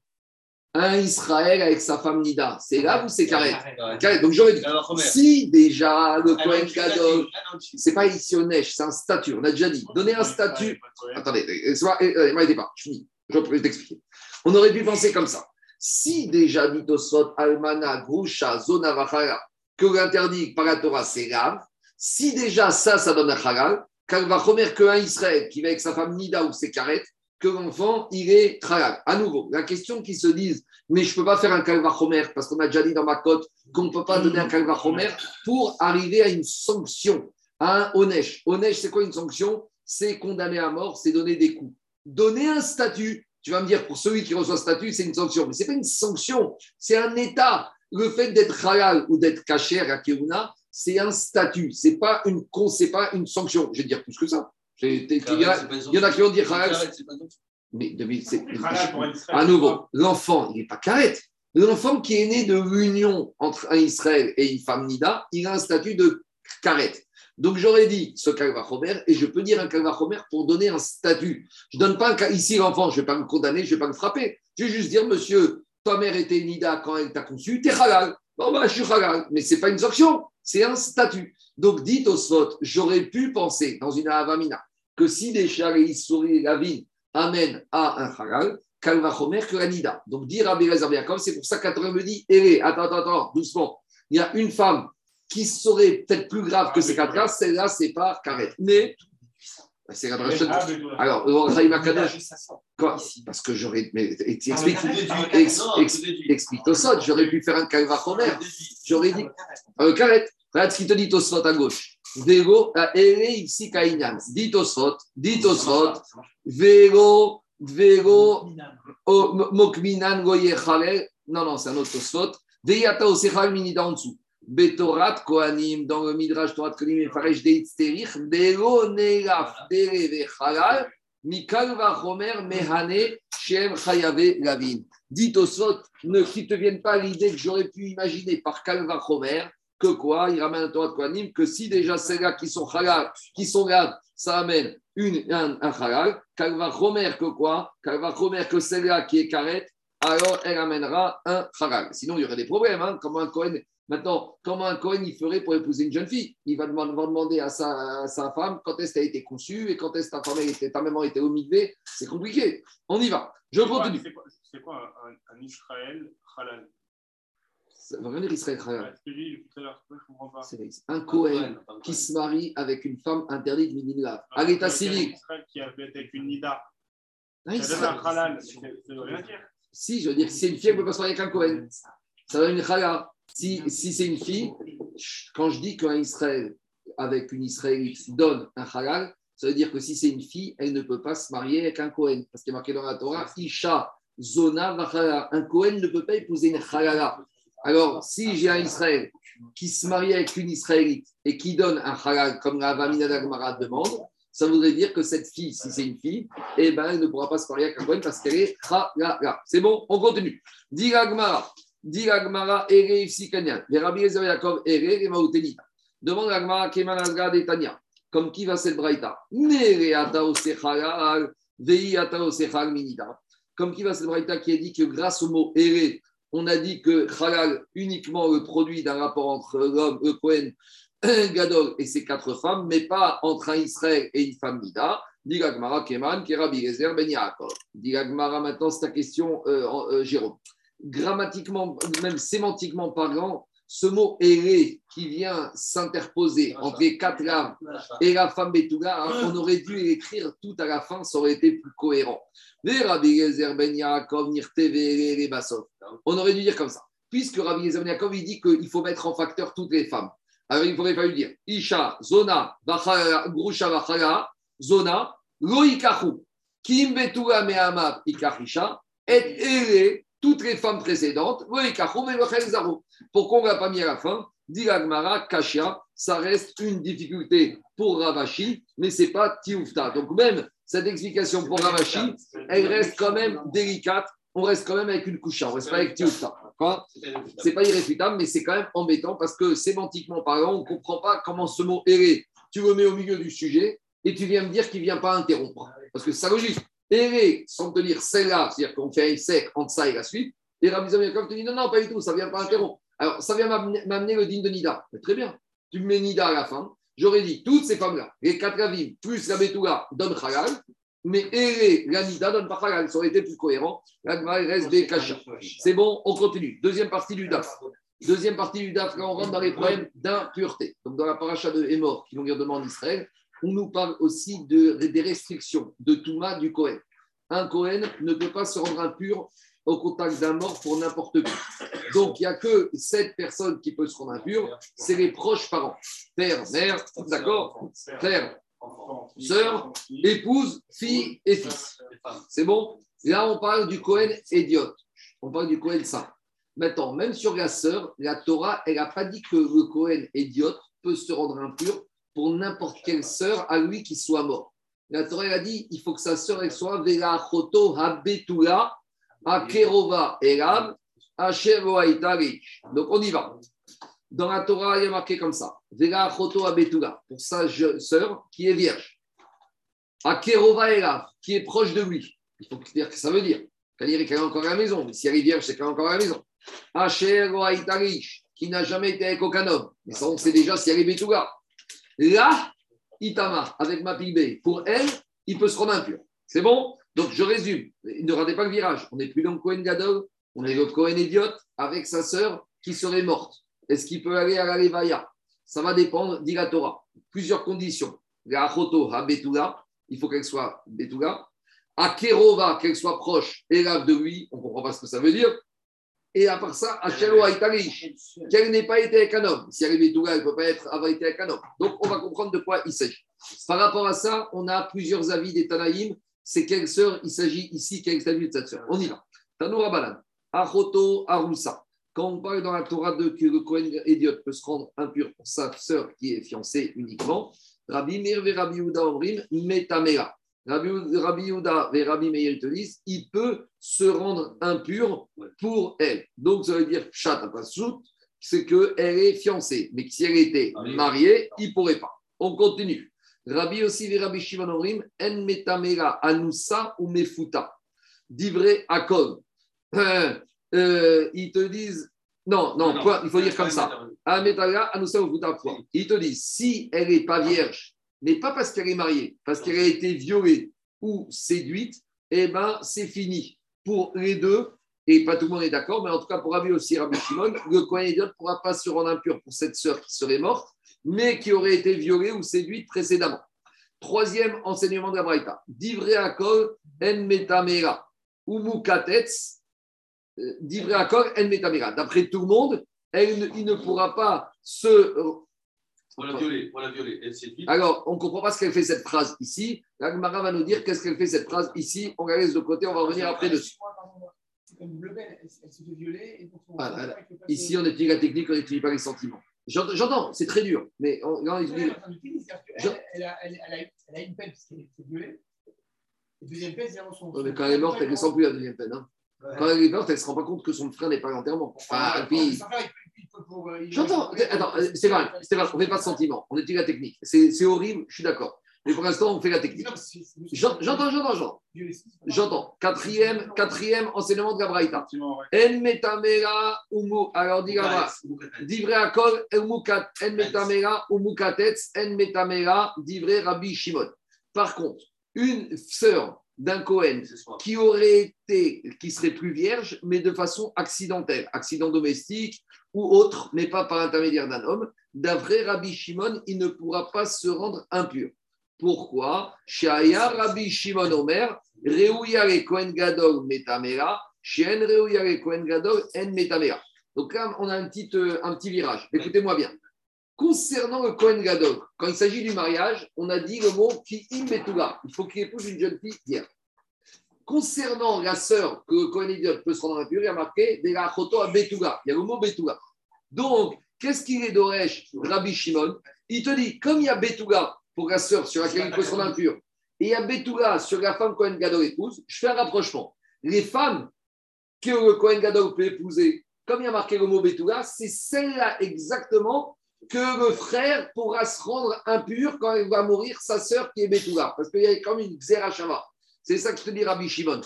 un Israël avec sa femme Nida, c'est là ou c'est carré. Donc j'aurais dit, si déjà le Kohen Gadol, c'est pas neige, c'est un statut, on a déjà dit, donner un statut. Attendez, ne m'arrêtez pas, je finis, je vais t'expliquer. On aurait pu penser comme ça. Si déjà dit Tosot, Almana, Grusha, Zona, Vachala, que l'interdit par la Torah, c'est grave, si déjà ça, ça donne un halal, quand va remettre qu'un Israël qui va avec sa femme Nida ou ses carettes, que l'enfant, il est halal. À nouveau, la question qui se disent, mais je ne peux pas faire un kalvachomer, parce qu'on a déjà dit dans ma cote qu'on ne peut pas donner un kalvachomer pour arriver à une sanction, à un onesh. Onesh, c'est quoi une sanction? C'est condamner à mort, c'est donner des coups. Donner un statut, tu vas me dire, pour celui qui reçoit un statut, c'est une sanction. Mais ce n'est pas une sanction, c'est un état. Le fait d'être halal ou d'être caché à Keuna, c'est un statut, ce n'est pas, pas une sanction. Je vais dire plus que ça. Il y, en a qui vont dire Mais c'est, à nouveau, l'enfant, il n'est pas carré. L'enfant qui est né de l'union entre un Israël et une femme Nida, il a un statut de carrette. Donc j'aurais dit ce Kalvachomer et je peux dire un Kalvachomer pour donner un statut. Je donne pas un ici l'enfant, je ne vais pas le condamner, je ne vais pas le frapper. Je vais juste dire, monsieur, ta mère était Nida quand elle t'a conçu, tu es halal. Bon, bah, je suis halal. Mais ce n'est pas une sanction, c'est un statut. Donc dites au Svot, j'aurais pu penser dans une Avamina que si des et souris la vie amènent à un halal, va que la nida. Donc dire à comme c'est pour ça qu'Atora me dit, hé, attends, attends, attends, doucement. Il y a une femme qui serait peut-être plus grave que ces quatre cas, celle-là, c'est pas carré. Mais c'est la Alors, quoi Parce que j'aurais. Mais explique, explique, Tosot, j'aurais pu faire un kalvachomer. J'aurais dit. Un carré. Regarde ce qu'il te dit Tosot à gauche. Vego, ere ici kainyan. Dit Tosot, dit Tosot, Vego, Vego, Mokminan goyechale. Non, non, c'est un autre Tosot. Veyata osechal minida en dessous. Betorat Kohanim, dans le Midrash Torat Kohanim et Faresh Deitzterich, Dero Negaf, Dere Vechalal, Mikal Vachomer Mehane, Shem Chayave Lavin. Dit Tosot, ne qui te vienne pas l'idée que j'aurais pu imaginer par Kalva Chomer, que quoi Il ramène un Torah de Kohanim, que si déjà celles-là qui sont halal, qui sont graves, ça amène une, un, un halal, Kalva Chomer que quoi Kalva Chomer que celle-là qui est carrette, alors elle amènera un halal. Sinon, il y aurait des problèmes. Hein, comment un Kohen Maintenant, comment un Cohen il ferait pour épouser une jeune fille? Il va demander à sa, femme quand est-ce qu'elle a été conçue et quand est-ce que ta femme était, ta maman était. C'est compliqué. On y va. Je continue. C'est quoi, un, Israël halal ça veut dire Israël halal. C'est un Cohen qui se marie avec une femme interdite mininav. À l'état civil. Israël qui avait avec une nida. Ah, ça halal, ça veut rien dire. Si, je veux dire, si c'est une fille, elle ne peut pas se marier avec un Cohen. Ça dire une halal. Si, si c'est une fille, quand je dis qu'un Israël avec une Israélite donne un halal, ça veut dire que si c'est une fille, elle ne peut pas se marier avec un Kohen. Parce qu'il est marqué dans la Torah, Isha, Zona, Vachala. Un Kohen ne peut pas épouser une halala. Alors, si j'ai un Israël qui se marie avec une Israélite et qui donne un halal comme la Vamina d'Agmara demande, ça voudrait dire que cette fille, si c'est une fille, eh ben, elle ne pourra pas se marier avec un Kohen parce qu'elle est halala. C'est bon, on continue. Dit dit Agmara, Ere Ifsi Kanyan, Rabbi Ezer Yaakov, Ere, Remautenita. Demande Agmara, Keman Asgad et Tanya. Comme qui va cette braïta? Comme qui va cette braïta qui a dit que grâce au mot ere, on a dit que halal uniquement le produit d'un rapport entre l'homme, le Kohen, Gadol et ses quatre femmes, mais pas entre un Israël et une femme Nida. Digagmara Keman, Kerabi Gezer Ben Yaakov. Digagmara, maintenant, c'est ta question, euh, euh, Jérôme. Grammatiquement, même sémantiquement parlant, ce mot erré qui vient s'interposer entre les quatre lames et la femme Betouga, hein, on aurait dû l'écrire tout à la fin, ça aurait été plus cohérent. Ben on aurait dû dire comme ça. Puisque Rabbi Gezer Ben il dit qu'il faut mettre en facteur toutes les femmes. Alors il ne faudrait pas lui dire Isha, Zona, Grusha, Bachala, Zona, Loïkahu, Kim Betouga Mehamab, Ikarisha, et Ere, toutes les femmes précédentes, pourquoi on ne l'a pas mis à la fin? Dit Kashia, ça reste une difficulté pour Ravashi, mais ce n'est pas Tioufta. Donc même cette explication pour Ravashi, elle reste quand même délicate. On reste quand même avec une couche, on reste pas avec Tioufta. Ce n'est pas irréfutable, mais c'est quand même embêtant parce que sémantiquement parlant, on ne comprend pas comment ce mot erré, tu le mets au milieu du sujet et tu viens me dire qu'il ne vient pas interrompre. Parce que c'est ça logique. Errer sans te dire celle-là, c'est-à-dire qu'on fait un sec entre ça et la suite, et Rabbi Zamekov te dit non, non, pas du tout, ça ne vient pas interrompre. Alors, ça vient m'amener le digne de Nida. très bien, tu mets Nida à la fin. J'aurais dit, toutes ces femmes-là, les quatre Ravim, plus la Betouga, donnent Halal, mais Eré, la Nida, donne pas Halal. Ça aurait été plus cohérent. La reste des Kachas. C'est bon, on continue. Deuxième partie du DAF. Deuxième partie du DAF, là, on rentre dans les problèmes d'impureté. Donc, dans la paracha de Hémor, qui vont dire demain en Israël, on nous parle aussi de, des restrictions de Touma du Kohen. Un Kohen ne peut pas se rendre impur au contact d'un mort pour n'importe qui. Donc, il n'y a que cette personne qui peut se rendre impure, c'est les proches parents. Père, mère, d'accord? Père, sœur, épouse, fille et fils. C'est bon? Là, on parle du Kohen idiote. On parle du Kohen saint. Maintenant, même sur la sœur, la Torah, elle n'a pas dit que le Kohen idiote peut se rendre impur pour n'importe quelle sœur à lui qui soit mort. La Torah a dit il faut que sa sœur soit Vela Choto Habetula Akerova Elab Donc on y va. Dans la Torah, il y a marqué comme ça Vela Choto Habetula pour sa sœur qui est vierge. Akerova Elab qui est proche de lui. Il faut dire que ça veut dire. Qu'elle est encore à la maison. Mais si elle est vierge, c'est qu'elle est encore à la maison. Asher qui n'a jamais été avec aucun homme. Mais ça, on sait déjà si elle est Betouga. Là, Itama, avec ma B, pour elle, il peut se rendre impur. C'est bon? Donc, je résume. Ne ratez pas le virage. On n'est plus dans le Cohen Gadol, on est le Cohen idiote avec sa sœur qui serait morte. Est-ce qu'il peut aller à la Levaya Ça va dépendre, dit la Torah. Plusieurs conditions. La Achoto à il faut qu'elle soit Betula. À Kerova, qu'elle soit proche, élève de lui, on ne comprend pas ce que ça veut dire. Et à part ça, Hachelo Aïtari, qu'elle n'ait pas été avec un homme. Si elle est Betouga, elle ne peut pas être, avoir été avec un homme. Donc, on va comprendre de quoi il s'agit. Par rapport à ça, on a plusieurs avis des Tanaïm. C'est quelle sœur il s'agit ici, quel statut de cette sœur On y va. Tanoura Balan, Achoto Aroussa. Quand on parle dans la Torah de que le Kohen idiot peut se rendre impur pour sa sœur qui est fiancée uniquement, Rabbi Mir Rabbi Uda Omrim Metamera. Rabbi Yehuda et Rabbi Meir te disent, il peut se rendre impur pour elle. Donc, ça veut dire, chat c'est qu'elle est fiancée. Mais si elle était mariée, il ne pourrait pas. On continue. Rabbi aussi, Rabbi Shimon Orim, en metamera anusa ou mefuta. Divré akol. Euh, euh, ils te disent, non, non, il faut dire comme ça. anusa ou mefuta, Ils te disent, si elle n'est pas vierge, mais pas parce qu'elle est mariée, parce qu'elle a été violée ou séduite, eh ben c'est fini. Pour les deux, et pas tout le monde est d'accord, mais en tout cas pour Rabbi aussi, Rabbi Shimon, le Kohen ne pourra pas se rendre impur pour cette sœur qui serait morte, mais qui aurait été violée ou séduite précédemment. Troisième enseignement de la Braïta. Divré akol en metamera. Ou mukatetz. Euh, divré akol en metamera. D'après tout le monde, elle il ne pourra pas se. On l'a violée, on l'a violée. Alors, on ne comprend pas ce qu'elle fait cette phrase ici. La Gemara va nous dire qu'est-ce qu'elle fait cette phrase ici. On la laisse de côté, on va revenir après dessus. Ah, Ici, on étudie la technique, on n'étudie pas les sentiments. J'entends, c'est très dur, mais on, elle a- elle- elle a- elle a une peine parce qu'elle s'est violée. Et deuxième peine, c'est son. Ouais, mais quand elle est morte, elle ne descend plus la deuxième peine. hein. Quand elle est morte, elle ne se rend pas compte que son frère n'est pas à l'enterrement. Enfin, et puis, J'entends. Attends, euh, c'est vrai, c'est vrai, on ne fait pas de sentiments, on étudie la technique. C'est horrible, je suis d'accord. Mais pour l'instant, on fait la technique. J'en- J'entends, j'entends, j'entends. J'entends. Quatrième, quatrième enseignement de la Braïta. En metamera umu. Alors, dis là-bas. Divrei akol. En metamera umukatetz. En metamera divrei Rabbi Shimon. Par contre, une sœur d'un Cohen qui aurait été, qui serait plus vierge, mais de façon accidentelle, accident domestique ou autre, mais pas par l'intermédiaire d'un homme, d'après Rabbi Shimon, il ne pourra pas se rendre impur. Pourquoi? Shaya Rabbi Shimon Omer, Kohen Gadol Metamera, le Kohen Gadol En Metamera. Donc là, on a un petit, euh, un petit virage. Écoutez-moi bien. Concernant le Kohen Gadol, quand il s'agit du mariage, on a dit le mot qui. Il faut qu'il épouse une jeune fille vierge. Concernant la sœur que Idiot peut se rendre impur, il y a marqué la choto à Betuga. Il y a le mot Betuga. Donc, qu'est-ce qu'il est d'Oresh, Rabbi Shimon? Il te dit, comme il y a Betuga pour la sœur sur laquelle il peut se rendre impur, et il y a Betuga sur la femme Kohen Gadol épouse, je fais un rapprochement. Les femmes que le Kohen Gadol peut épouser, comme il y a marqué le mot Betuga, c'est celle-là exactement que le frère pourra se rendre impur quand il va mourir sa sœur qui est Betuga. Parce qu'il y a comme une Xerashava. C'est ça que je te dis, Rabbi Shimon.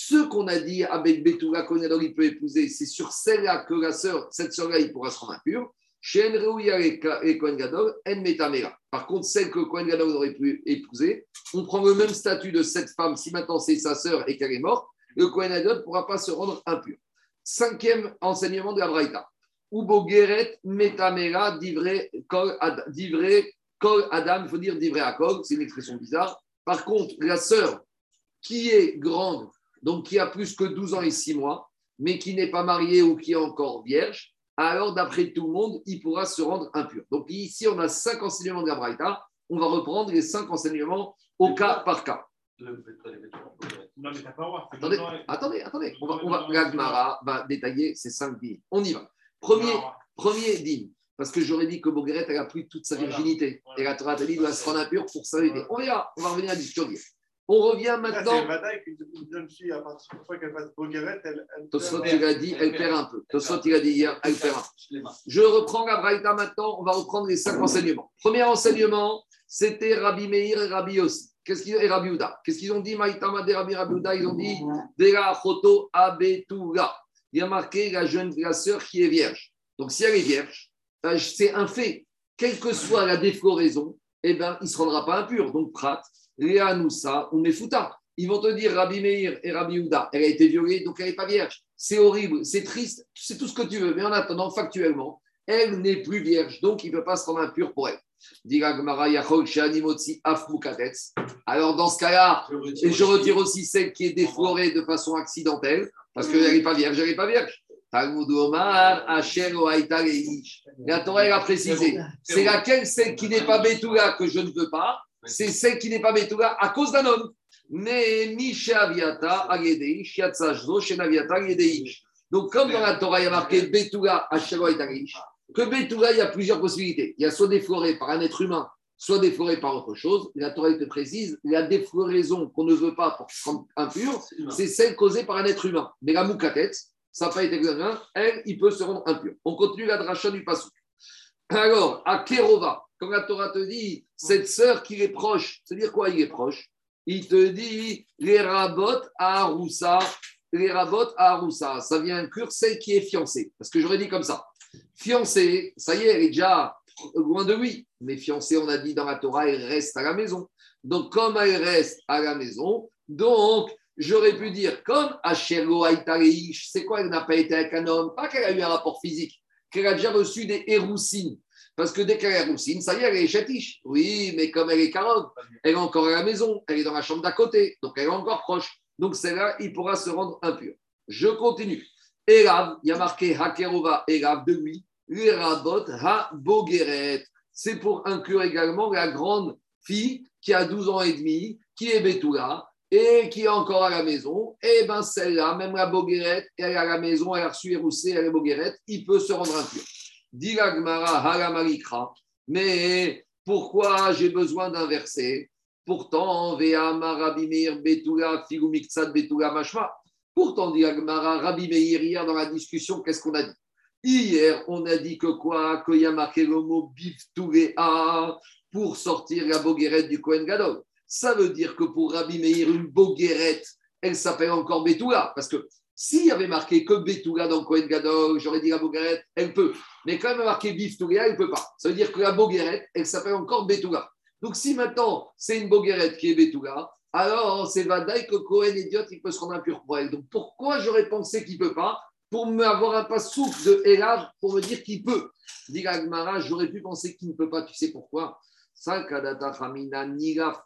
Ce qu'on a dit avec Betuga, Kohen Gadol, il peut épouser, c'est sur celle-là que la sœur, cette sœur-là, il pourra se rendre impur. Chez les Kohen Gadol, En. Par contre, celle que Kohen Gadol aurait pu épouser, on prend le même statut de cette femme. Si maintenant c'est sa sœur et qu'elle est morte, le Kohen Gadol ne pourra pas se rendre impur. Cinquième enseignement de la Braïta. Ubo Geret Metamela divré Kol Adam, il faut dire divré à Kol, c'est une expression bizarre. Par contre, la sœur qui est grande, donc qui a plus que 12 ans et 6 mois, mais qui n'est pas mariée ou qui est encore vierge, alors d'après tout le monde, il pourra se rendre impur. Donc ici, on a cinq enseignements de la Braïta. On va reprendre les cinq enseignements au cas par cas. Non, mais t'as pas Attendez, attendez, attendez. On va, on va, la Gemara va détailler ces cinq dîmes. On y va. Premier, premier dîme, parce que j'aurais dit que Bogueret, elle a pris toute sa virginité. Voilà. Et la Torah t'a dit, doit se rendre impur pour vérité. On verra, on va revenir à la discussion. On revient C'est maintenant. une bataille qu'une une jeune fille, à partir de la fois qu'elle passe Bogueret, elle. elle Tosfot, perd. il a dit, elle perd un peu. Tosfot, il a dit hier, elle perd un peu. Je reprends la Braïta maintenant, on va reprendre les cinq enseignements. Premier enseignement, c'était Rabbi Meir et Rabbi Yossi. Qu'est-ce qu'ils et Rabbi Uda Qu'est-ce qu'ils ont dit Maïtama de Rabbi Rabbi Uda Ils ont dit Dera Choto Abetuga. Il y a marqué la jeune la sœur qui est vierge. Donc si elle est vierge, c'est un fait. Quelle que soit la défloraison, eh ben, il ne se rendra pas impur. Donc Prat, Léa Noussa ou Mefuta. Ils vont te dire Rabbi Meir et Rabbi Uda, elle a été violée, donc elle n'est pas vierge. C'est horrible, c'est triste, c'est tout ce que tu veux. Mais en attendant, factuellement, elle n'est plus vierge, donc il ne peut pas se rendre impur pour elle. Alors dans ce cas-là, et je retire aussi celle qui est déflorée de façon accidentelle, parce qu'elle n'est pas vierge, elle n'est pas vierge. Talmud Omar, Asher. La Torah elle a précisé. C'est laquelle celle qui n'est pas Betula que je ne veux pas C'est celle qui n'est pas Betula à cause d'un homme. Donc, comme dans la Torah, il y a marqué Betula Asher que Betula, il y a plusieurs possibilités. Il y a soit défloré par un être humain, soit défloré par autre chose. La Torah te précise, la défloraison qu'on ne veut pas pour se rendre impur, c'est celle causée par un être humain. Mais la moukatet, ça n'a pas été examiné, elle, il peut se rendre impur. On continue la dracha du passou. Alors, à Kerova, quand la Torah te dit, cette sœur qui est proche, c'est-à-dire quoi il est proche? Il te dit, les rabots à Aroussa, les rabots à Aroussa. Ça vient inclure celle qui est fiancée. Parce que j'aurais dit comme ça. Fiancée, ça y est, elle est déjà loin de lui. Mais fiancée, on a dit dans la Torah, elle reste à la maison. Donc, comme elle reste à la maison, donc, j'aurais pu dire, comme Asherlo Aïtareish, c'est quoi, elle n'a pas été avec un homme? Pas qu'elle a eu un rapport physique, qu'elle a déjà reçu des héroussines. Parce que dès qu'elle est roussine, ça y est, elle est chatiche. Oui, mais comme elle est carotte, elle est encore à la maison, elle est dans la chambre d'à côté, donc elle est encore proche. Donc celle-là, il pourra se rendre impur. Je continue. Elav, il y a marqué Hakerova, Elav de lui, Lerabot, Ha Bogeret. C'est pour inclure également la grande fille qui a 12 ans et demi, qui est Betula et qui est encore à la maison. Et bien celle-là, même la Boguerette, elle est à la maison, elle a reçu Roussé, elle est Boguerette, il peut se rendre impur. Dit Halamarikra. Mais pourquoi j'ai besoin d'un verset? Pourtant, Ve'ama Rabbi Meir Betula, Figumiktsad Betula Mashma. Pourtant, dit Agmara, Rabbi Meir, hier dans la discussion, qu'est-ce qu'on a dit? Hier, on a dit que quoi? Y a marqué pour sortir la boguerette du Kohen Gadol. Ça veut dire que pour Rabbi Meir, une boguerette, elle s'appelle encore Betula. Parce que s'il y avait marqué que Betula dans Kohen Gadol, j'aurais dit la boguerette, elle peut. Mais quand même marqué Biftouléa, elle ne peut pas. Ça veut dire que la boguerette, elle s'appelle encore Betula. Donc si maintenant c'est une boguerette qui est Betula, alors c'est Vadaï que Cohen idiot, il peut se rendre impur pour elle. Donc pourquoi j'aurais pensé qu'il ne peut pas Pour me avoir un pas souffle de Elav pour me dire qu'il peut? Dit j'aurais pu penser qu'il ne peut pas. Tu sais pourquoi?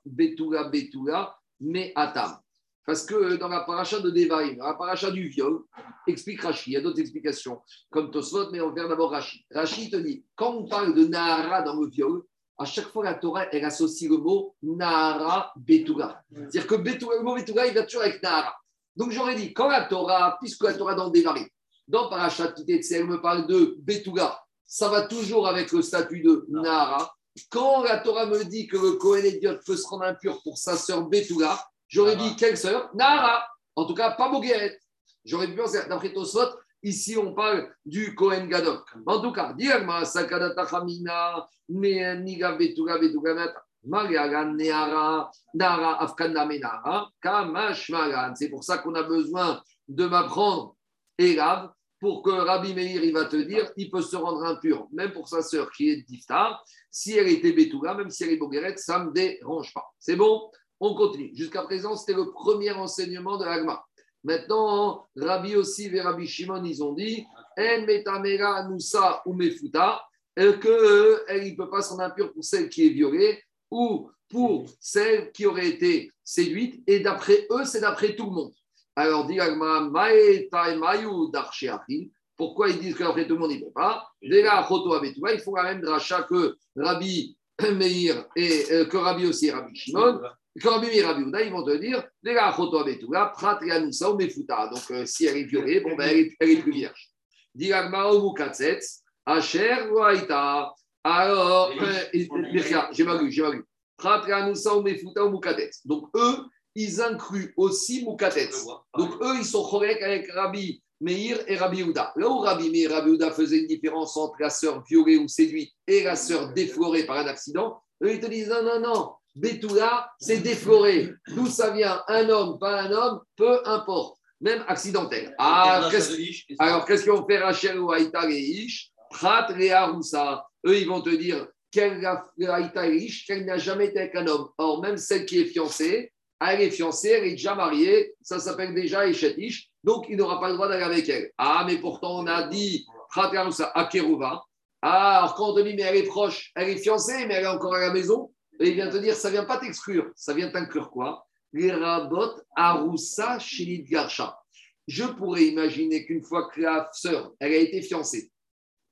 Betula Betula Mais Atam. Parce que dans la paracha de Devarim, la paracha du viol, explique Rashi, il y a d'autres explications, comme Tosfot, mais on va d'abord Rashi. Rashi te dit, quand on parle de Nahara dans le viol, à chaque fois, la Torah, elle associe le mot Nahara Betula. C'est-à-dire que le mot Betula, il va toujours avec Nahara. Donc j'aurais dit, quand la Torah, puisque la Torah dans Devarim, dans Parashat elle me parle de Betula, ça va toujours avec le statut de Nahara. Quand la Torah me dit que le Kohen Ediot peut se rendre impur pour sa sœur Betula, j'aurais dit quelle sœur? Nahara. En tout cas, pas Bogueret. J'aurais pu penser, d'après Tosfot, Ici, on parle du Kohen Gadok. En tout cas, Diagma Sakadata Hamina, Niga Betuga Betuganat, Mariaga Neara, Nara Afkanda Menara. C'est pour ça qu'on a besoin de m'apprendre Elav pour que Rabbi Meir il va te dire, il peut se rendre impur, même pour sa sœur qui est Diftar. Si elle était Betuga, même si elle est Bogueret, ça ne me dérange pas. C'est bon? On continue. Jusqu'à présent, c'était le premier enseignement de l'Agma. Maintenant, Rabbi aussi et Rabbi Shimon, ils ont dit En metamera nusa ou mefuta, qu'il ne peut pas s'en impur pour celle qui est violée ou pour celle qui aurait été séduite. Et d'après eux, c'est d'après tout le monde. Alors, dit pourquoi ils disent qu'après tout le monde, ne peut pas Il faut la même dracha que Rabbi Meir et euh, que Rabbi aussi et Rabbi Shimon. Quand Rabbi et Rabbi ils vont te dire, donc euh, si elle est violée, bon, ben, elle, est, elle est plus vierge. Alors, j'ai mal lu, j'ai mal lu. Donc, eux, ils incluent aussi Mukatet. Donc, eux, ils sont corrects avec Rabbi Meir et Rabbi Houda. Là où Rabbi Meir et Rabbi Houda faisaient une différence entre la sœur violée ou séduite et la sœur déflorée par un accident, eux, ils te disent non, non, non. Betula, c'est défloré. D'où ça vient Un homme, pas un homme, peu importe, même accidentel. Ah, alors, qu'est-ce qu'ils vont faire Rachel ou Aïta et Ish? Prat Eux, ils vont te dire qu'elle n'a jamais été avec un homme. Or, même celle qui est fiancée, elle est fiancée, elle est déjà mariée, ça s'appelle déjà Ish, donc il n'aura pas le droit d'aller avec elle. Ah, mais pourtant, on a dit Prat à Keruva. Ah, alors quand on te dit, mais elle est proche, elle est fiancée, mais elle est encore à la maison, et il vient te dire, ça vient pas t'exclure, ça vient t'inclure quoi? Les garsha. Je pourrais imaginer qu'une fois que la sœur, elle a été fiancée,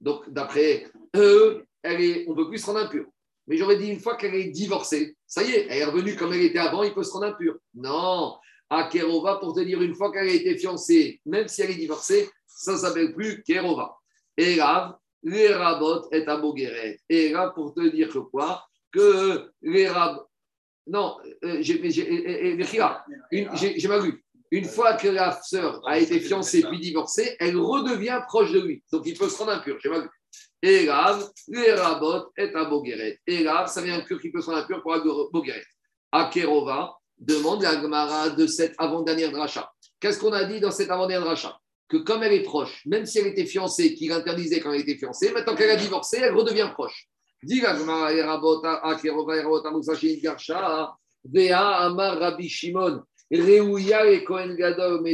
donc d'après eux, elle est, on ne peut plus se rendre impur. Mais j'aurais dit une fois qu'elle est divorcée, ça y est, elle est revenue comme elle était avant, il peut se rendre impur. Non, à Kerova, pour te dire une fois qu'elle a été fiancée, même si elle est divorcée, ça ne s'appelle plus Kerova. Et là, les est à Et là, pour te dire que quoi? Que les rabbins. Non, euh, j'ai mal vu. Une fois que la sœur a été fiancée puis divorcée, elle redevient proche de lui. Donc il peut se rendre impur. J'ai mal vu. Et Rav, les rabot. Et Rav, ça vient inclure qu'il peut se rendre impur pour un bogueret. Akerova demande la Gemara de cette avant-dernière dracha. Qu'est-ce qu'on a dit dans cette avant-dernière dracha? Que comme elle est proche, même si elle était fiancée, qu'il interdisait quand elle était fiancée, maintenant qu'elle a divorcé, elle redevient proche. Dit Vea Amar Rabbi Shimon, Reuya et Gadol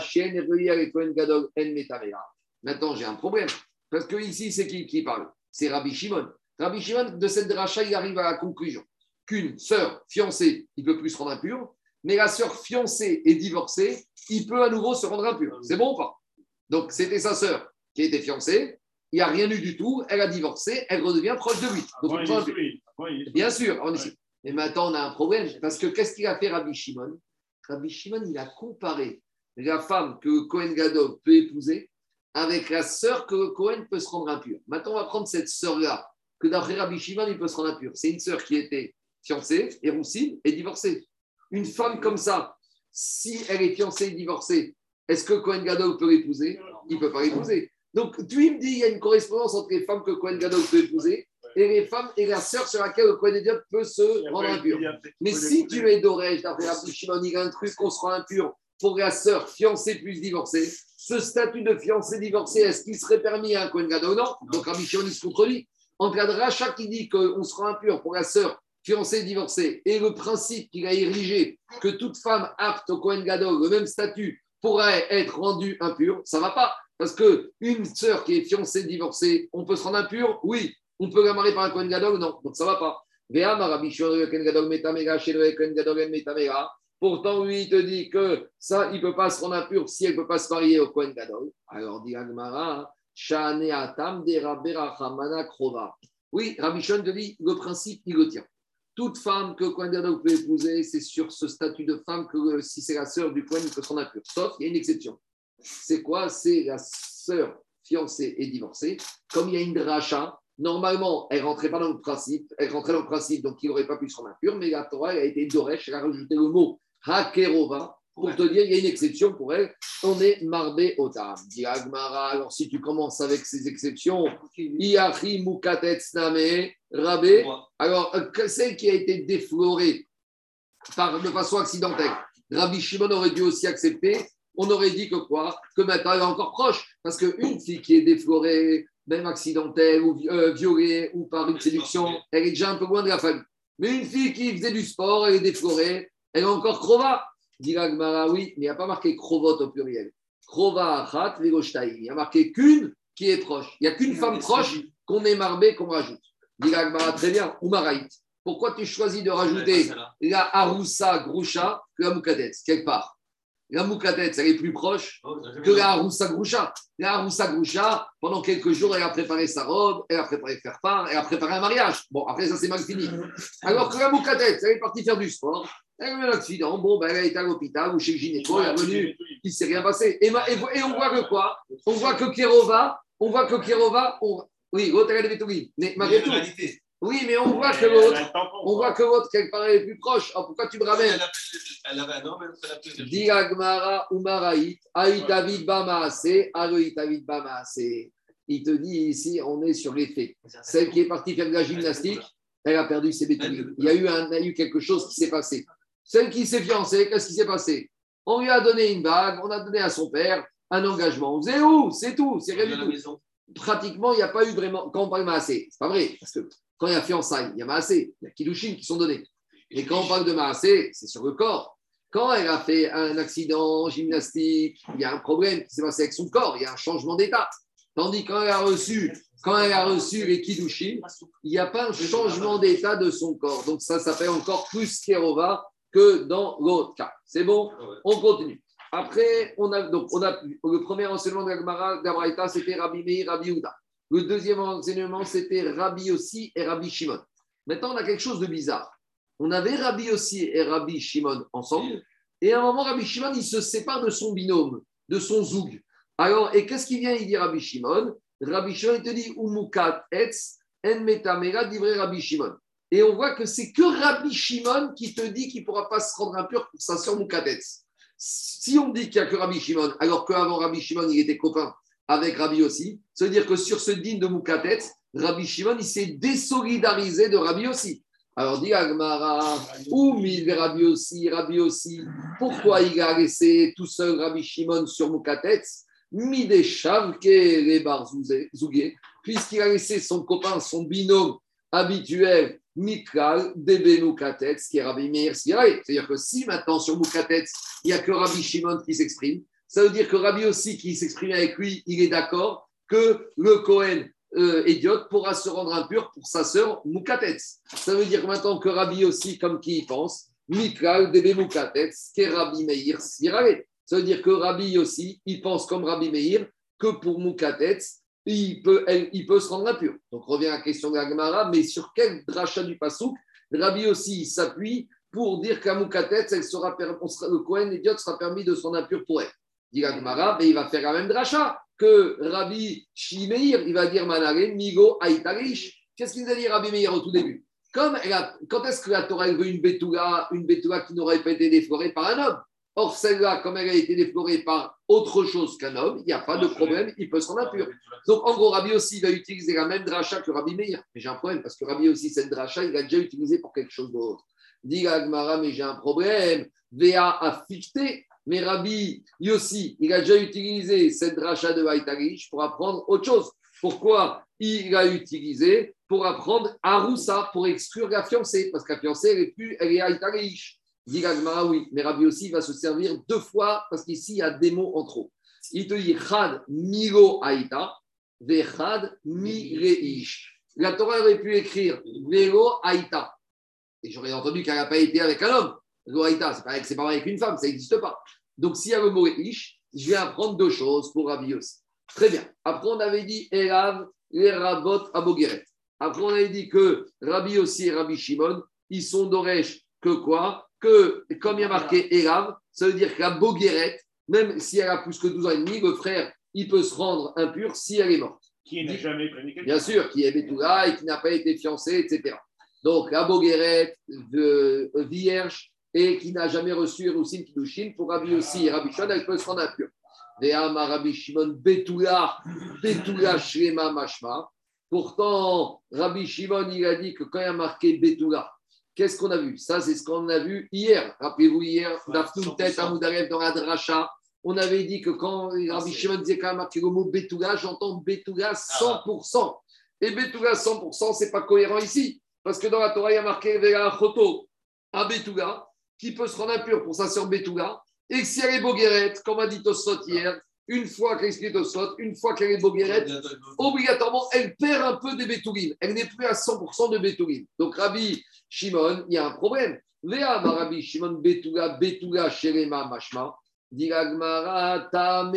Shen et En. Maintenant, j'ai un problème. Parce que ici, c'est qui qui parle? C'est Rabbi Shimon. Rabbi Shimon, de cette dracha, il arrive à la conclusion qu'une sœur fiancée, il ne peut plus se rendre impur, mais la sœur fiancée et divorcée, il peut à nouveau se rendre impur. C'est bon ou pas? Donc, c'était sa sœur qui était fiancée. Il n'y a rien eu du tout. Elle a divorcé. Elle redevient proche de lui. Donc, Bien sûr, on est ici. Mais maintenant, on a un problème. Parce que qu'est-ce qu'il a fait Rabbi Shimon? Rabbi Shimon, il a comparé la femme que Cohen Gadol peut épouser avec la sœur que Cohen peut se rendre impure. Maintenant, on va prendre cette sœur-là, que d'après Rabbi Shimon, il peut se rendre impure. C'est une sœur qui était fiancée, et roussine, et divorcée. Une femme comme ça, si elle est fiancée et divorcée, est-ce que Cohen Gadol peut l'épouser? Il ne peut pas l'épouser. Donc, tu me dis, il y a une correspondance entre les femmes que Cohen Gadol peut épouser et les femmes et la sœur sur laquelle le Cohen Gadol peut se rendre impur. Mais si tu es d'Orège, d'après Rabbi Shimon, il y a un truc qu'on sera impur pour la sœur fiancée plus divorcée, ce statut de fiancée divorcée, est-ce qu'il serait permis à un Kohen Gadol Non. Donc Rabbi Shimon, il se contredit. Entre la dracha qui dit qu'on sera impur pour la sœur fiancée divorcée et le principe qu'il a érigé que toute femme apte au Kohen Gadol, le même statut, pourrait être rendue impure, ça ne va pas. Parce qu'une sœur qui est fiancée divorcée, on peut se rendre impur Oui. On peut la marier par un Kohen Gadol? Non. Donc ça ne va pas. Rabbi Shimon, Kohen Gadol Kohen Gadol en. Pourtant, lui, il te dit que ça, il ne peut pas se rendre impur si elle ne peut pas se marier au Kohen Gadol. Alors, dit Agmara, Atam Krova. Oui, Rabbi Shimon te dit, le principe, il le tient. Toute femme que Kohen Gadol peut épouser, c'est sur ce statut de femme que si c'est la sœur du Kohen, il peut se rendre impur. Sauf, il y a une exception. C'est quoi? C'est la sœur fiancée et divorcée. Comme il y a une dracha, normalement, elle ne rentrait pas dans le principe, elle rentrait dans le principe, donc il n'aurait pas pu se rendre impur, mais la Torah elle a été Doresh, elle a rajouté le mot Hakerova pour te dire il y a une exception pour elle. On est Marbé Otam. Dit Agmara, alors si tu commences avec ces exceptions, Iachi Mukatetz Name, Rabé, alors euh, celle qui a été déflorée par, de façon accidentelle, Rabbi Shimon aurait dû aussi accepter. On aurait dit que quoi? Que maintenant elle est encore proche. Parce qu'une fille qui est déflorée, même accidentelle ou euh, violée ou par une séduction, elle est déjà un peu loin de la famille. Mais une fille qui faisait du sport, elle est déflorée, elle est encore krova. Dit la Gemara, oui, mais il n'y a pas marqué krovot au pluriel. Krova achat vegoshtaï. Il n'y a marqué qu'une qui est proche. Il n'y a qu'une femme proche qu'on est marbé, qu'on rajoute. Dit la Gemara, très bien, ou maraït. Pourquoi tu choisis de rajouter la haroussa groucha que la moukadetz, quelque part La moukadetz, elle est plus proche que la haroussa groucha. La haroussa groucha, pendant quelques jours, elle a préparé sa robe, elle a préparé faire part, elle a préparé un mariage. Bon, après, ça, c'est mal fini. Alors que la moukadetz, elle est partie faire du sport, elle a eu un accident, bon, ben, elle a été à l'hôpital ou chez le gynéco, elle est revenue, il ne s'est rien passé. Et, ma- et, et on voit que quoi? On voit que Kirova, on voit que Kirova, on... oui. Mais malgré tout, oui, mais on voit que l'autre, un on voit que l'autre, quelque part, est plus proche. Alors pourquoi tu me ramènes Elle avait un mais elle a plus de Dit Agmara Umaraït, Aïtavid Bamaase, Aroïtavid Bamaase. Il te dit ici, on est sur les faits. Celle qui est partie faire de la gymnastique, elle a perdu ses bétouilles. Il y a eu, un, il y a eu quelque chose qui s'est passé. Celle qui s'est fiancée, qu'est-ce qui s'est passé? On lui a donné une bague, on a donné à son père un engagement. C'est où C'est tout, c'est rien du tout. Pratiquement, il n'y a pas eu vraiment. Quand on parle Maasé, c'est pas vrai, parce que quand il y a fiançailles, il y a Maasé, il y a Kiddushin qui sont donnés. Et quand on parle de Maasé, c'est sur le corps. Quand elle a fait un accident gymnastique, il y a un problème qui s'est passé avec son corps, il y a un changement d'état. Tandis quand elle a reçu, quand elle a reçu les Kiddushin, il n'y a pas un changement d'état de son corps. Donc ça s'appelle encore plus Kerova que dans l'autre cas. C'est bon? On continue. Après, on a, donc, le premier enseignement de c'était Rabbi Meir, Rabbi Ouda. Le deuxième enseignement, c'était Rabbi aussi et Rabbi Shimon. Maintenant, on a quelque chose de bizarre. On avait Rabbi aussi et Rabbi Shimon ensemble. Et à un moment, Rabbi Shimon, il se sépare de son binôme, de son zoug. Alors, et qu'est-ce qu'il vient Il dit Rabbi Shimon? Rabbi Shimon, il te dit Umukat etz en metamera divrei Rabbi Shimon. Et on voit que c'est que Rabbi Shimon qui te dit qu'il ne pourra pas se rendre impur pour sa sœur Mukatetz. Si on dit qu'il n'y a que Rabbi Shimon, alors qu'avant Rabbi Shimon, il était copain avec Rabbi aussi, ça veut dire que sur ce digne de Mukatetz, Rabbi Shimon, il s'est désolidarisé de Rabbi aussi. Alors dit Agmara, ou mille Rabbi aussi, Rabbi aussi, pourquoi il a laissé tout seul Rabbi Shimon sur Mukatetz Mi des chavke les zougé, puisqu'il a laissé son copain, son binôme habituel, Mikral, Debe Mukatetz, qui est Rabbi Meir. C'est-à-dire que si maintenant sur Mukatetz, il n'y a que Rabbi Shimon qui s'exprime, ça veut dire que Rabbi aussi qui s'exprime avec lui, il est d'accord que le Cohen euh, idiote pourra se rendre impur pour sa sœur Mukatetz. Ça veut dire maintenant que Rabbi aussi, comme qui y pense, Mikral, Debe Mukatetz, qui est Rabbi Meir Sirai. Ça veut dire que Rabbi aussi, il pense comme Rabbi Meir, que pour Moukatetz, il peut, se rendre impur. Donc revient à la question de la Gemara, mais sur quel drachat du Pasouk Rabbi aussi s'appuie pour dire qu'à Moukatetz, elle sera, le Kohen idiot sera permis de se rendre impur pour elle. Dit la Gemara, mais il va faire la même dracha que Rabbi Shimeir, il va dire Manare, Migo, Aïtarish. Qu'est-ce qu'il a dit Rabbi Meir au tout début? Comme Quand est-ce que la Torah veut une une bétoula qui n'aurait pas été déflorée par un homme? Or, celle-là, comme elle a été déflorée par autre chose qu'un homme, il n'y a pas de problème, il peut se rendre impur. Donc, en gros, Rabbi aussi va utiliser la même dracha que Rabbi Meir. Mais j'ai un problème, parce que Rabbi aussi, cette dracha, il l'a déjà utilisé pour quelque chose d'autre. Dit Agmara, mais j'ai un problème. VA a mais Rabbi Yossi, il a déjà utilisé cette dracha de Haïtarish pour apprendre autre chose. Pourquoi il l'a utilisé Pour apprendre Aroussa, pour exclure la fiancée, parce que la fiancée, elle est plus, elle est. Dit oui, mais Rabbi aussi va se servir deux fois parce qu'ici il y a des mots en trop. Il te dit Chad Milo Aïta, Vechad Mireish. La Torah aurait pu écrire Velo Aïta. Et j'aurais entendu qu'elle n'a pas été avec un homme. Velo Aïta, c'est pas, pas avec une femme, ça n'existe pas. Donc s'il y a le mot Reish, je vais apprendre deux choses pour Rabbi aussi. Très bien. Après, on avait dit Elav, les Rabot Abogeret. Après, on avait dit que Rabbi aussi et Rabbi Shimon, ils sont d'Oresh que quoi? Que, comme il y a marqué Elav, ça veut dire que la Boguerette, même si elle a plus que 12 ans et demi, le frère, il peut se rendre impur si elle est morte. Qui n'a jamais connu Bien sûr, qui est Betula et qui n'a pas été fiancé, etc. Donc, la Boguerette, de, vierge, et qui n'a jamais reçu Roussin Kidushin, pour Rabbi aussi, Rabbi Shimon, elle peut se rendre impure. Rabbi Shimon, Betula, Betula Shrema Mashma. Pourtant, Rabbi Shimon, il a dit que quand il a marqué Betula, Qu'est-ce qu'on a vu? Ça, c'est ce qu'on a vu hier. Rappelez-vous, hier, tête à dans la dracha, on avait dit que quand Rabbi Shimon disait quand même le mot Betouga, j'entends Betouga 100%. Et Betouga 100%, ce n'est pas cohérent ici. Parce que dans la Torah, il y a marqué Vega Choto à Betouga, qui peut se rendre impur pour sa sœur Betouga. Et si elle est Boguerette, comme a dit Tosot hier, une fois qu'elle est Tosot, une fois qu'elle est Boguerette, obligatoirement, elle perd un peu de Betourim. Elle n'est plus à 100% de Betourim. Donc Rabbi Shimon, il y a un problème. Vea Rabbi Shimon Betula, Betula Sherema Mashma, Diragmara Tame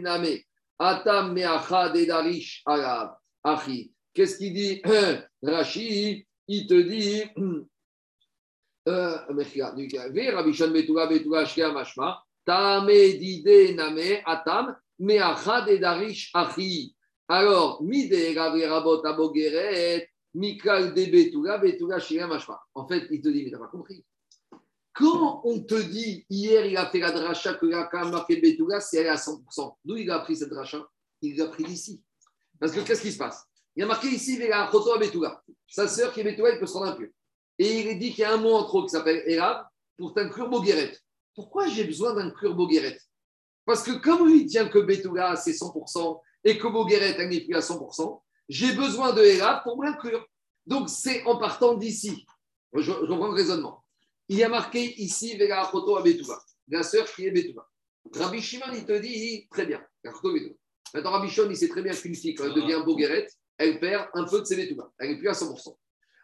Name, Atam Arab, Achi. Qu'est-ce qu'il dit? Rashi, il te dit. Alors. En fait, il te dit, mais tu n'as pas compris. Quand on te dit, hier, il a fait la dracha que la quand marqué Betula, c'est elle à 100%. D'où il a pris cette dracha? Il l'a pris d'ici. Parce que qu'est-ce qui se passe? Il a marqué ici, il a photo à Betula. Sa sœur qui est Betula, il peut se rendre impur. Et il dit qu'il y a un mot en trop qui s'appelle Erab pour t'inclure Bogueret. Pourquoi j'ai besoin d'inclure Bogueret? Parce que comme lui, il tient que Betula, c'est 100% et que Bogueret, n'est plus à 100%, j'ai besoin de Elav pour m'inclure. Donc, c'est en partant d'ici. Je, reprends le raisonnement. Il y a marqué ici Vega Achoto à la sœur qui est Betouba. Rabbi Shimon, il te dit très bien. Maintenant, Rabbi Shimon, il sait très bien qu'une fille, quand elle devient Bogueret, elle perd un peu de ses Betouba. Elle n'est plus à 100%.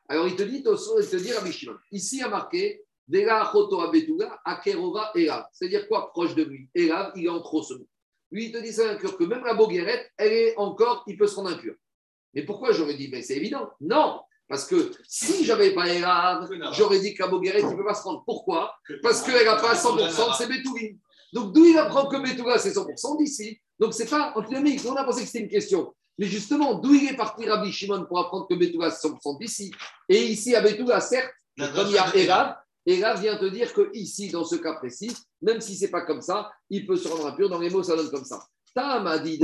Alors, il te dit, il te dit Rabbi Shimon, ici, il y a marqué Akerova Elav. C'est-à-dire quoi proche de lui? Elav, il est en trop ce mot. Lui, il te dit ça que même la Bogueret, elle est encore, il peut se rendre impur. Mais pourquoi j'aurais dit Mais c'est évident. Non, parce que si j'avais pas Erav, j'aurais dit qu'à Bogueret, il ne peut pas se rendre. Pourquoi? Parce qu'elle n'a pas 100% de ses. Donc d'où il apprend que Bétoura, c'est 100% d'ici? Donc c'est pas antinomique. On a pensé que c'était une question. Mais justement, d'où il est parti Rabbi Shimon pour apprendre que Bétoura, c'est 100% d'ici Et ici, à Bétoura, certes, comme il y a Erav, Erav vient te dire que ici, dans ce cas précis, même si c'est pas comme ça, il peut se rendre impur. Dans les mots, ça donne comme ça. Tam a dit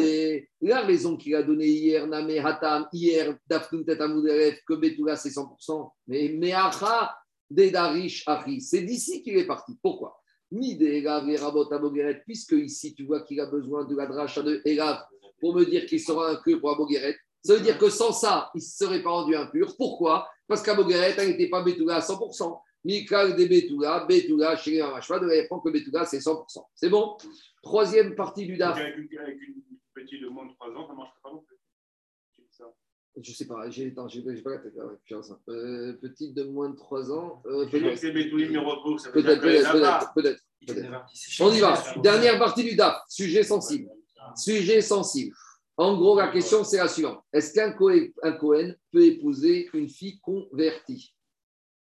la raison qu'il a donnée hier, Name Hatam, hier, Dafnun Tetamouderef, que Betula c'est 100%, mais Meacha, Dedarish Achi, c'est d'ici qu'il est parti. Pourquoi? Ni puisque ici tu vois qu'il a besoin de la dracha de Elav pour me dire qu'il sera un queue pour Abogueret. Ça veut dire que sans ça, il ne serait pas rendu impur. Pourquoi? Parce qu'Abogueret, n'était pas Betula à 100%. Mikal de Betula, Betula, chez de apprendre que Betula, c'est 100%. C'est bon? Troisième partie du DAF. Avec une, petite de moins de 3 ans, ça ne marche pas non? Plus. Je ne sais pas, j'ai pas la tête. Euh, petite de moins de 3 ans. Euh, peut-être. Peut-être, peut-être, peut-être. On y va. Dernière partie du DAF, sujet sensible. Sujet sensible. En gros, la question, c'est la suivante. Est-ce qu'un Cohen peut épouser une fille convertie?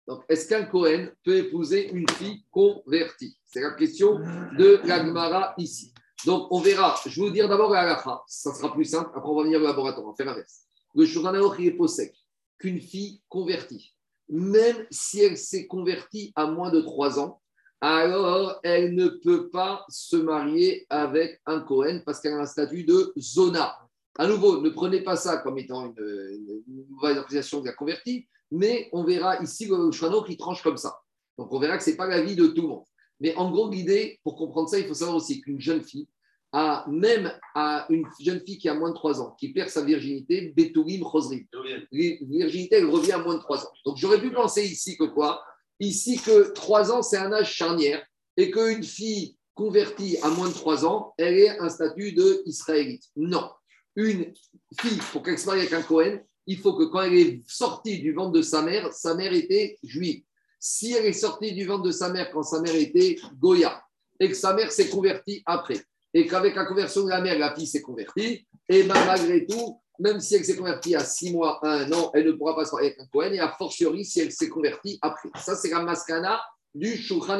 Donc, est-ce qu'un Cohen peut épouser une fille convertie? C'est la question de l'Agmara ici. Donc, on verra. Je vais vous dire d'abord la halakha. Ça sera plus simple. Après, on va venir au laboratoire. On va faire l'inverse. Le Shuranaor, il est possède qu'une fille convertie, même si elle s'est convertie à moins de 3 ans, alors elle ne peut pas se marier avec un Cohen parce qu'elle a un statut de zona. À nouveau, ne prenez pas ça comme étant une, mauvaise appréciation de la convertie, mais on verra ici le Shuranaor qui tranche comme ça. Donc, on verra que ce n'est pas la vie de tout le monde. Mais en gros, l'idée, pour comprendre ça, il faut savoir aussi qu'une jeune fille, à, même à une jeune fille qui a moins de 3 ans, qui perd sa virginité, Betourim Chosrim. Virginité, elle revient à moins de 3 ans. Donc j'aurais pu penser ici que quoi? Ici que 3 ans, c'est un âge charnière et qu'une fille convertie à moins de 3 ans, elle ait un statut de israélite. Non. Une fille, pour qu'elle se marie avec un Cohen, il faut que quand elle est sortie du ventre de sa mère, sa mère était juive. Si elle est sortie du ventre de sa mère quand sa mère était Goya et que sa mère s'est convertie après, et qu'avec la conversion de la mère, la fille s'est convertie, et bien malgré tout, même si elle s'est convertie à 6 mois, 1 an, elle ne pourra pas se marier avec un Cohen, et a fortiori si elle s'est convertie après. Ça, c'est la maskana du Shulchan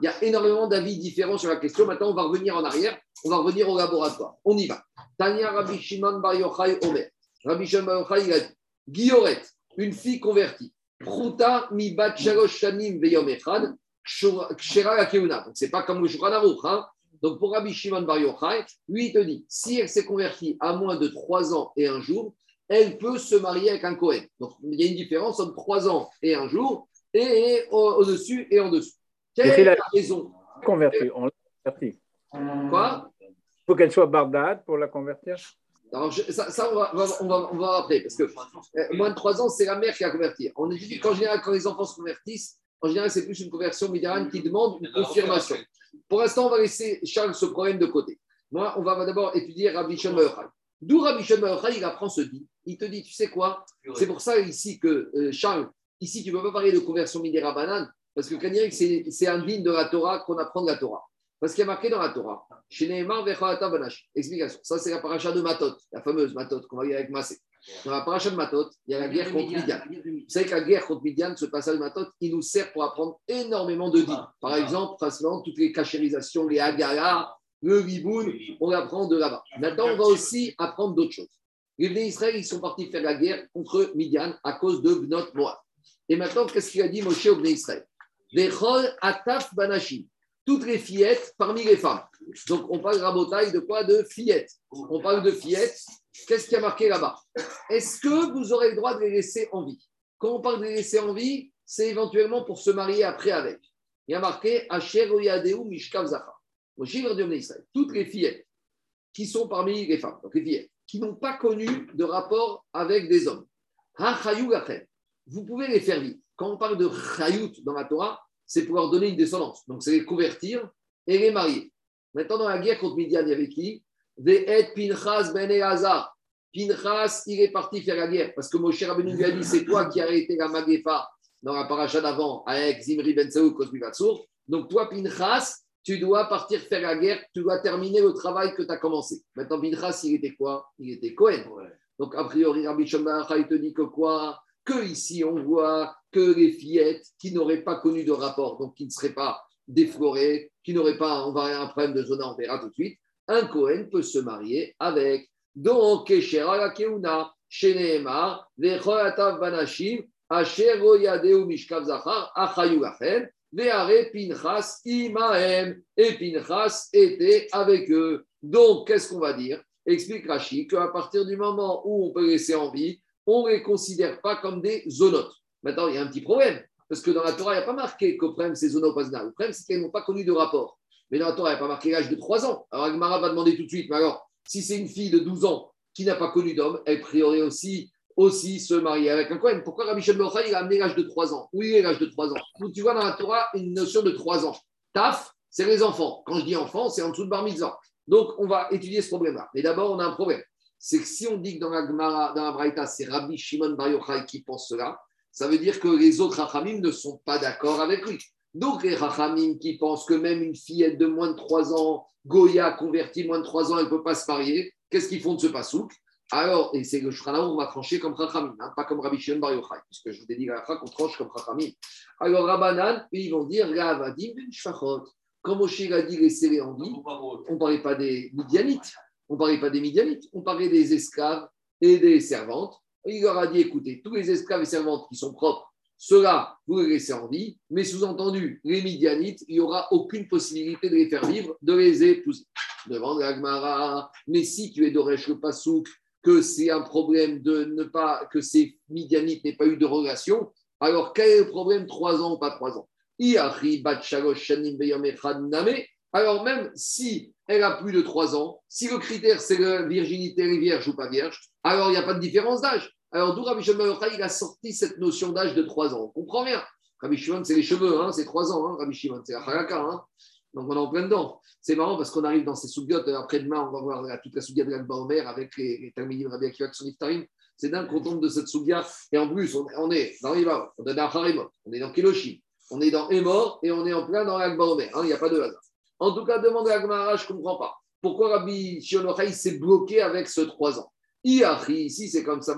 Il y a énormément d'avis différents sur la question. Maintenant, on va revenir en arrière, on va revenir au laboratoire. On y va. Tania Rabbi Shimon Bar Yochai Omer. Rabbi Shimon Bar Yochai, il a dit Guilloret, une fille convertie. Pruta mi bat shanim veyom echad. Donc, c'est pas comme le Shulchan hein donc pour Rabbi Shimon Bar Yochai, lui, il te dit, si elle s'est convertie à moins de 3 ans et un jour, elle peut se marier avec un Cohen. Donc il y a une différence entre 3 ans et un jour, et au-dessus et en dessous. Quelle est la raison Convertie, on l'a convertie. Quoi Il faut qu'elle soit bardade pour la convertir alors, ça, on, va, on, va, on va après, parce que euh, moins de 3 ans, c'est la mère qui a converti. On qu'en général, quand les enfants se convertissent, en général, c'est plus une conversion médiane qui demande une confirmation. Pour l'instant, on va laisser Charles ce problème de côté. Moi, on va d'abord étudier Rabbi Shimon D'où Rabbi Shimon il apprend ce dit. Il te dit, tu sais quoi? C'est pour ça ici que euh, Charles, ici, tu ne peux pas parler de conversion minera banane, parce que c'est un digne de la Torah qu'on apprend de la Torah. Parce qu'il y a marqué dans la Torah, Explication. Ça, c'est la paracha de Matot, la fameuse Matot qu'on va lire avec Massé. Dans la paracha de Matot, il y a la guerre contre Midian. Vous savez que la guerre contre Midian, ce passage de Matot, il nous sert pour apprendre énormément de dits. Par exemple, principalement, toutes les cachérisations, les agara, le riboun, on apprend de là-bas. Maintenant, on va aussi apprendre d'autres choses. Les Bnei Israël, ils sont partis faire la guerre contre Midian à cause de Bnot Moab. Et maintenant, qu'est-ce qu'il a dit Moshe au Bnei Israël? Ataf banashim toutes les fillettes parmi les femmes. Donc, on parle rabotaille de quoi? De fillettes. On parle de fillettes. Qu'est-ce qui a marqué là-bas? Est-ce que vous aurez le droit de les laisser en vie? Quand on parle de les laisser en vie, c'est éventuellement pour se marier après avec. Il y a marqué Asher Oyadeu Mishkav Zacha. Toutes les fillettes qui sont parmi les femmes, donc les fillettes, qui n'ont pas connu de rapport avec des hommes. Vous pouvez les faire vivre. Quand on parle de chayut dans la Torah, c'est pouvoir donner une descendance. Donc, c'est les convertir et les marier. Maintenant, dans la guerre contre Midian, il y avait qui? Ve'et Pinchas ben Elazar. Pinchas, il est parti faire la guerre parce que Moshe Rabbeinu lui a dit c'est toi qui as arrêté la Magefa dans la paracha d'avant avec Zimri ben Saouk, Kosmi Donc, toi, Pinchas, tu dois partir faire la guerre, tu dois terminer le travail que tu as commencé. Maintenant, Pinchas, il était quoi? Il était Cohen. Donc, a priori, Rabbi Shomar, il te dit que quoi? Que ici, on voit que les fillettes qui n'auraient pas connu de rapport, donc qui ne seraient pas déflorées, qui n'auraient pas on un problème de zona, on verra tout de suite, un Cohen peut se marier avec. Donc, Keuna, Pinchas et Pinchas était avec eux. Donc, qu'est-ce qu'on va dire? Explique Rashi qu'à partir du moment où on peut laisser en vie, on ne les considère pas comme des zonotes. Maintenant, il y a un petit problème, parce que dans la Torah, il n'y a pas marqué qu'au problème, c'est zonopasna. Le problème, c'est qu'elles n'ont pas connu de rapport. Mais dans la Torah, il n'y a pas marqué l'âge de 3 ans. Alors, Agmara va demander tout de suite, mais alors, si c'est une fille de 12 ans qui n'a pas connu d'homme, elle prierait aussi, aussi se marier avec un Kohen. Pourquoi Rabbi Shem il a amené l'âge de 3 ans? Oui, l'âge de 3 ans? Donc, tu vois dans la Torah une notion de 3 ans. Taf, c'est les enfants. Quand je dis enfants, c'est en dessous de bar mitzvah. Donc, on va étudier ce problème-là. Mais d'abord, on a un problème. C'est que si on dit que dans la Gemara, dans la Braïta, c'est Rabbi Shimon Bar Yochai qui pense cela, ça veut dire que les autres Rachamim ne sont pas d'accord avec lui. Donc, les Rachamim qui pensent que même une fillette de moins de 3 ans, Goya convertie moins de 3 ans, elle ne peut pas se marier, qu'est-ce qu'ils font de ce pasouk? Alors, et c'est le Shulchan on va trancher comme Chachamim, hein, pas comme Rabbi Shimon Bar Yochai, puisque je vous ai dit la qu'on tranche comme Chachamim. Alors, Rabbanan, ils vont dire, Ravadim ben Shfachot. Quand Moshe a dit en vie, on ne parlait pas des Midianites, on ne parlait pas des Midianites, on parlait des esclaves et des servantes. Il leur a dit, écoutez, tous les esclaves et servantes qui sont propres, ceux-là, vous les laissez en vie, mais sous-entendu, les Midianites, il n'y aura aucune possibilité de les faire vivre, de les épouser. Demande Agmara, mais si tu es d'Oresh le Pasouk, que c'est un problème de ne pas, que ces Midianites n'aient pas eu de relation, alors quel est le problème trois ans ou pas trois ans? Alors même si elle a plus de trois ans, si le critère c'est la virginité, elle est vierge ou pas vierge, alors il n'y a pas de différence d'âge. Alors d'où Rabbi Shimon il a sorti cette notion d'âge de trois ans. On comprend bien. Rabbi Shimon, c'est les cheveux, hein, c'est trois ans, hein, Rabbi Shimon, c'est la halakha. Hein. Donc on est en plein dedans. C'est marrant parce qu'on arrive dans ces sougiotes. Euh, après-demain, on va voir toute la sougia de l'Alba avec les, les de Rabbi Akiva qui sont iftarim. C'est dingue qu'on tombe de cette sougia. Et en plus, on, est dans Riva, on est dans Harimot, on est dans on est dans Emor et on est en plein dans l'Alba. Hein, il n'y a pas de hasard. En tout cas, demande à Agmara, je ne comprends pas. Pourquoi Rabbi Shionochai s'est bloqué avec ce 3 ans? Iachi, ici c'est comme ça,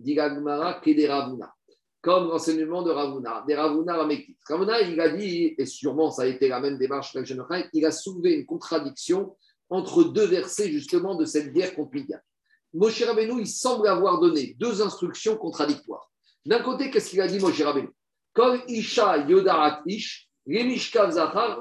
dit Agmara, Ravuna comme l'enseignement de Ravuna, des Ravuna Ramekti. Ravuna, il a dit, et sûrement ça a été la même démarche avec il a soulevé une contradiction entre deux versets justement de cette guerre contre Midian. Moshe Rabbeinu, il semble avoir donné deux instructions contradictoires. D'un côté, qu'est-ce qu'il a dit Moshe Rabbeinu? Comme Isha Yodarat Ish,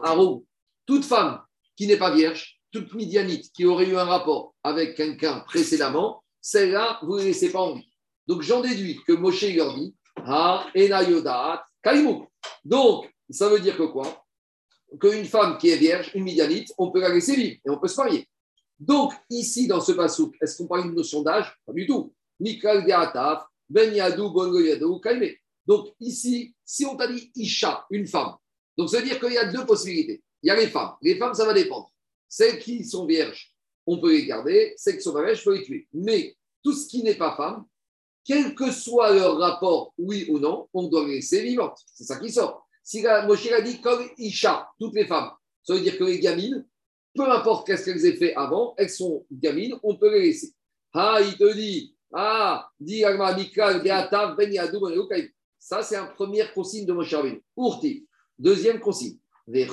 Arou. Toute femme qui n'est pas vierge, toute midianite qui aurait eu un rapport avec quelqu'un précédemment, celle-là, vous ne laissez pas en vie. Donc j'en déduis que Moshe leur dit donc, ça veut dire que quoi? Qu'une femme qui est vierge, une midianite, on peut la laisser vivre et on peut se marier. Donc, ici, dans ce pasouk, est-ce qu'on parle d'une notion d'âge? Pas du tout. Ben Yadou, Donc, ici, si on t'a dit Isha, une femme, donc ça veut dire qu'il y a deux possibilités. Il y a les femmes. Les femmes, ça va dépendre. Celles qui sont vierges, on peut les garder. Celles qui sont pas vierges, il faut les tuer. Mais tout ce qui n'est pas femme, quel que soit leur rapport, oui ou non, on doit les laisser vivantes. C'est ça qui sort. Si la, Moshe a dit comme Isha, toutes les femmes, ça veut dire que les gamines, peu importe qu'est-ce qu'elles aient fait avant, elles sont gamines, on peut les laisser. Ah, il te dit, ah, dit ben Ça, c'est un premier consigne de Moshe Rabbeinu. Urti. Deuxième consigne. Mais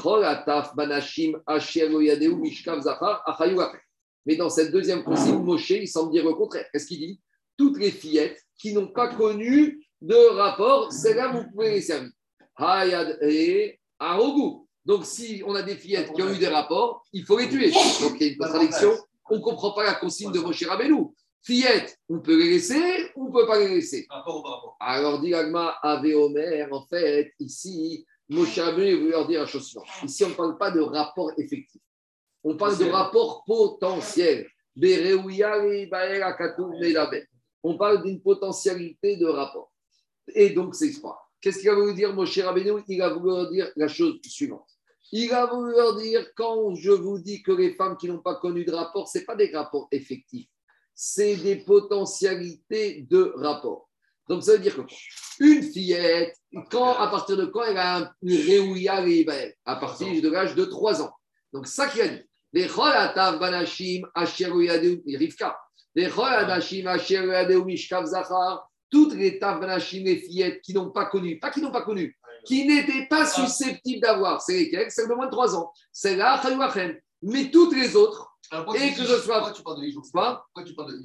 dans cette deuxième consigne, Moshe, il semble dire le contraire. Qu'est-ce qu'il dit? Toutes les fillettes qui n'ont pas connu de rapport, celles-là, vous pouvez les servir. et Donc, si on a des fillettes qui ont eu des rapports, il faut les tuer. Donc, il y a une contradiction. On ne comprend pas la consigne de Moshe Rabbeinu. Fillettes, on peut les laisser ou on ne peut pas les laisser? Alors, dit Agma, Ave Omer, en fait, ici, Moshe Rabbeinu veut leur dire la chose suivante. Ici, on ne parle pas de rapport effectif. On parle de rapport potentiel. On parle d'une potentialité de rapport. Et donc, c'est ça. Qu'est-ce qu'il a voulu dire, Moshe Rabbeinu? Il a voulu leur dire la chose suivante. Il a voulu leur dire, quand je vous dis que les femmes qui n'ont pas connu de rapport, ce pas des rapports effectifs, c'est des potentialités de rapport. Donc, ça veut dire que une fillette, quand, à partir de quand elle a une réouïa À partir de l'âge de 3 ans. Donc, ça qu'il a dit. Les banashim, rivka toutes les Tavanashim, les fillettes qui n'ont pas connu, pas qui n'ont pas connu, qui n'étaient pas susceptibles d'avoir, c'est lesquelles? Celles de moins de 3 ans. C'est là, Mais toutes les autres, et que ce soit. Pourquoi tu parles de Pourquoi tu parles de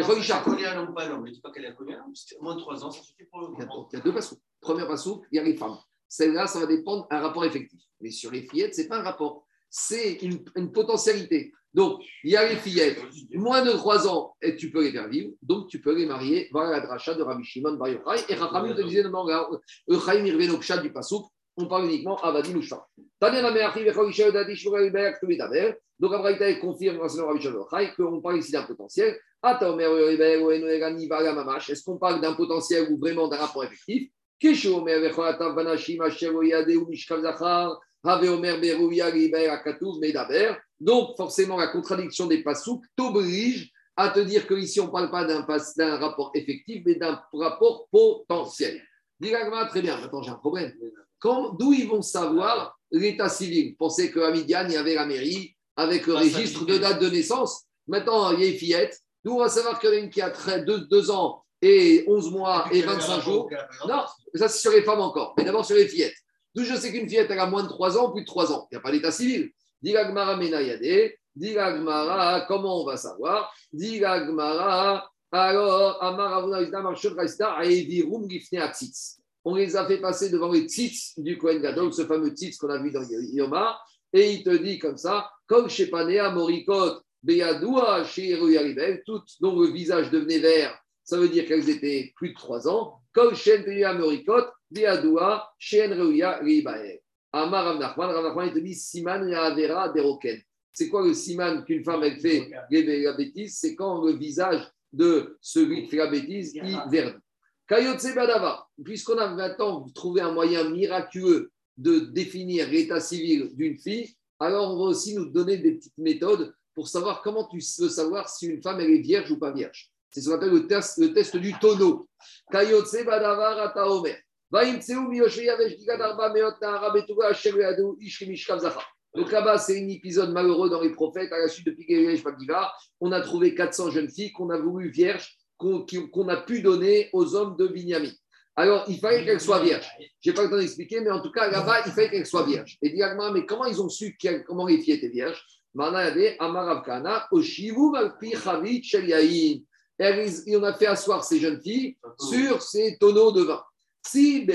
Il a connu un homme pas? L'homme, mais dis pas qu'elle a connu un homme, moins de 3 ans, ça suffit pour le Il y a deux passou, il y a les femmes. Celle-là, ça va dépendre d'un rapport effectif. Mais sur les fillettes, ce n'est pas un rapport. C'est une, une potentialité. Donc, il y a les fillettes, moins de 3 ans, et tu peux les faire vivre, donc tu peux les marier. Voilà la dracha de Rabbi Shimon Bar Yochai. Et Rachamim te disait, Oksha du on parle uniquement Tumidaber. Donc, parle ici d'un potentiel. Est-ce qu'on parle d'un potentiel ou vraiment d'un rapport effectif. Donc, forcément, la contradiction des pasouks t'oblige à te dire qu'ici, on ne parle pas d'un rapport effectif, mais d'un rapport potentiel. Diragma, très bien. Maintenant, j'ai un problème. D'où ils vont savoir l'état civil? Pensez qu'à Midian, il y avait la mairie avec le registre de date de naissance. Maintenant, il y a une fillette. D'où on va savoir qu'il y en a une qui a 2 ans et 11 mois et 25 jours. Non, ça c'est sur les femmes encore. Mais d'abord sur les fillettes. D'où je sais qu'une fillette, elle a moins de 3 ans, plus de 3 ans. Il n'y a pas d'état civil. Diragmara Menayade. Diragmara, comment on va savoir? Diragmara, alors, on les a fait passer devant les tzitz du Kohen Gadol, ce fameux tzitz qu'on a vu dans Yoma, et il te dit comme ça, comme chez Panea, Morikot, Beyadoua, chez toutes dont le visage devenait vert, ça veut dire qu'elles étaient plus de 3 ans, comme chez Panea, Morikot, Beyadoua, chez Ribaer. Amar Rav Nachman, Rav Nachman, il te dit, Siman Avera Deroken. C'est quoi le siman qu'une femme elle fait la bêtise? C'est quand le visage de celui qui fait la bêtise, il verdit. Kayotse Badava, puisqu'on a maintenant trouvé un moyen miraculeux de définir l'état civil d'une fille, alors on va aussi nous donner des petites méthodes pour savoir comment tu veux savoir si une femme est vierge ou pas vierge. C'est ce qu'on appelle le test, le test du tonneau. Donc là-bas, c'est un épisode malheureux dans les prophètes. À la suite de Piguel on a trouvé 400 jeunes filles qu'on a voulu vierges, qu'on a pu donner aux hommes de Binyamin. Alors, il fallait qu'elles soient vierges. Je n'ai pas le temps d'expliquer, mais en tout cas, là-bas, il fallait qu'elles soient vierges. Et dit mais comment ils ont su comment les filles étaient vierges? Et on a fait asseoir ces jeunes filles sur ces tonneaux de vin. Si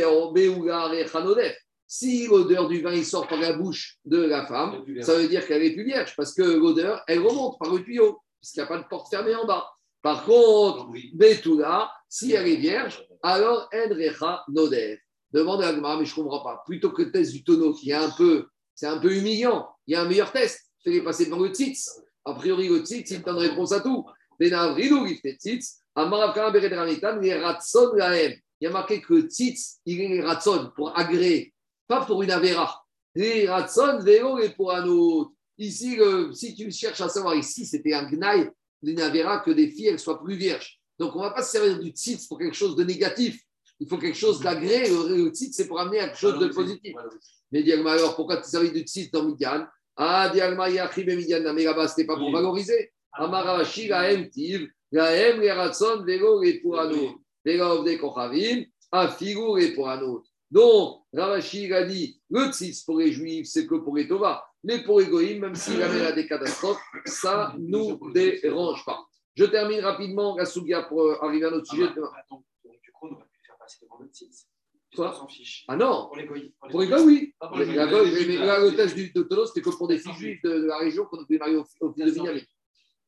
si l'odeur du vin il sort par la bouche de la femme, ça veut dire qu'elle est plus vierge, parce que l'odeur, elle remonte par le tuyau, puisqu'il n'y a pas de porte fermée en bas. Par contre, Betula, si elle est vierge, alors Enrecha Nodev. Demande à Agma, mais je ne comprends pas. Plutôt que le test du tonneau, qui est un peu, c'est un peu humiliant, il y a un meilleur test. Fais-les passer devant le tzitz. A priori, le tzitz, il donne réponse à tout. Il y a marqué que tzitz, il est ratson pour agréer pas pour une Avera. Les Ratson, Vélo et pour un autre. Ici, si tu cherches à savoir ici, c'était un Gnaï, d'une Avera, que des filles elles soient plus vierges. Donc, on ne va pas se servir du tzitz pour quelque chose de négatif. Il faut quelque chose d'agréé. Le, tzitz, c'est pour amener quelque chose de positif. Mais Diagma, alors, pourquoi tu servis du tzitz dans Midian? Ah, Diagma, Yachib et Midian, mais là-bas, ce pas pour valoriser. Amarashi, la M, Tiv, la M, les Ratson, Vélo et pour un autre. Vélo, des Kochavim, un figure et pour un autre. Donc, Ravashi a dit le tzitz pour les juifs, c'est que pour les Tova. Mais pour les goïms, même s'il amène à des catastrophes, ça ne nous dérange pas. Je termine rapidement la sougia pour euh, arriver à notre sujet. Ah, bah, attends, du coup, on aurait pu faire passer devant. Ah non Pour les goïms. Pour les goïms, oui. Ah, mais là, le test du Tonos, c'était que pour des filles juives de, la région qu'on devait marier au fils de Binyamin.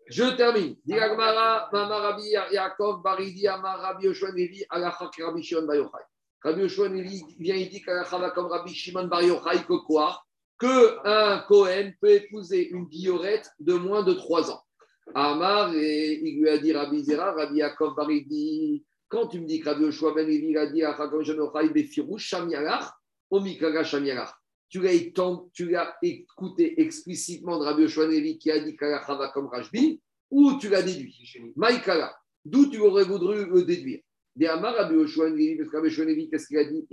Je termine. Diragmara, Mama Rabbi Yaakov, Baridi, Amar Rabbi Yoshua Nevi, Alachak Rabbi Shion Bayochai. Rabbi Yoshua vient, il dit comme Rabbi Shimon Bar Yochai que quoi? Qu'un Cohen peut épouser une guillorette de moins de 3 ans. Amar, et il lui a dit Rabbi Zera, Rabbi Yaakov Bar, dit quand tu me dis que Rabbi Yoshua Ben Levi a dit Achakam Shanochai Befirou Shamiarach, Omikaga Shamiarach. Tu l'as écouté explicitement de Rabbi Yoshua Levi qui a dit Kalachava comme Rajbi, ou tu l'as déduit? Maïkala, d'où tu aurais voulu le déduire? Amar Rabbi Yoshua parce que Rabbi Yoshua qu'est-ce qu'il a dit?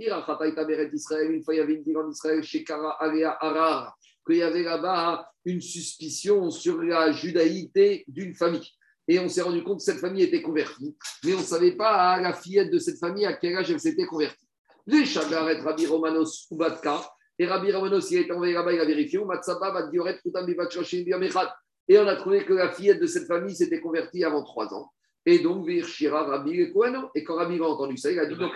Israël, une fois il y avait une ville en Israël, chez Kara Alea Arar, qu'il y avait là-bas une suspicion sur la judaïté d'une famille. Et on s'est rendu compte que cette famille était convertie, mais on ne savait pas à la fillette de cette famille à quel âge elle s'était convertie. Les Shagaret Rabbi Romanos Ubatka, et Rabbi Romanos, il a été envoyé là-bas, il a vérifié, et on a trouvé que la fillette de cette famille s'était convertie avant trois ans. Et donc, Virshira Rabbi Et quand Rabbi a entendu ça, il a dit donc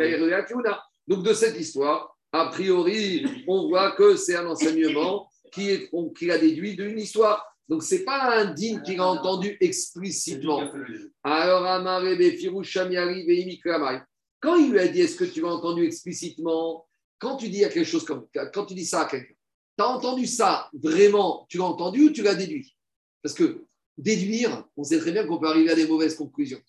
Donc, de cette histoire, a priori, on voit que c'est un enseignement qui, est, qui a déduit d'une histoire. Donc, ce n'est pas un digne qu'il a entendu explicitement. Alors, quand il lui a dit Est-ce que tu l'as entendu explicitement? Quand tu dis quelque chose comme quand tu dis ça à quelqu'un, tu as entendu ça vraiment Tu l'as entendu ou tu l'as déduit? Parce que déduire, on sait très bien qu'on peut arriver à des mauvaises conclusions.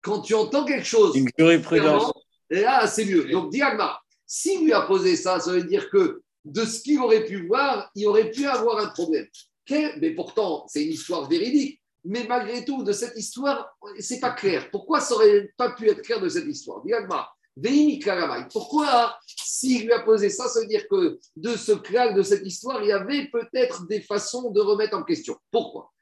Quand tu entends quelque chose, une jurisprudence. Là, c'est mieux. Donc, Diagma, s'il lui a posé ça, ça veut dire que de ce qu'il aurait pu voir, il aurait pu avoir un problème. Mais pourtant, c'est une histoire véridique. Mais malgré tout, de cette histoire, c'est pas clair. Pourquoi ça aurait pas pu être clair de cette histoire? Pourquoi S'il lui a posé ça, ça veut dire que de ce claque, de cette histoire, il y avait peut-être des façons de remettre en question? Pourquoi?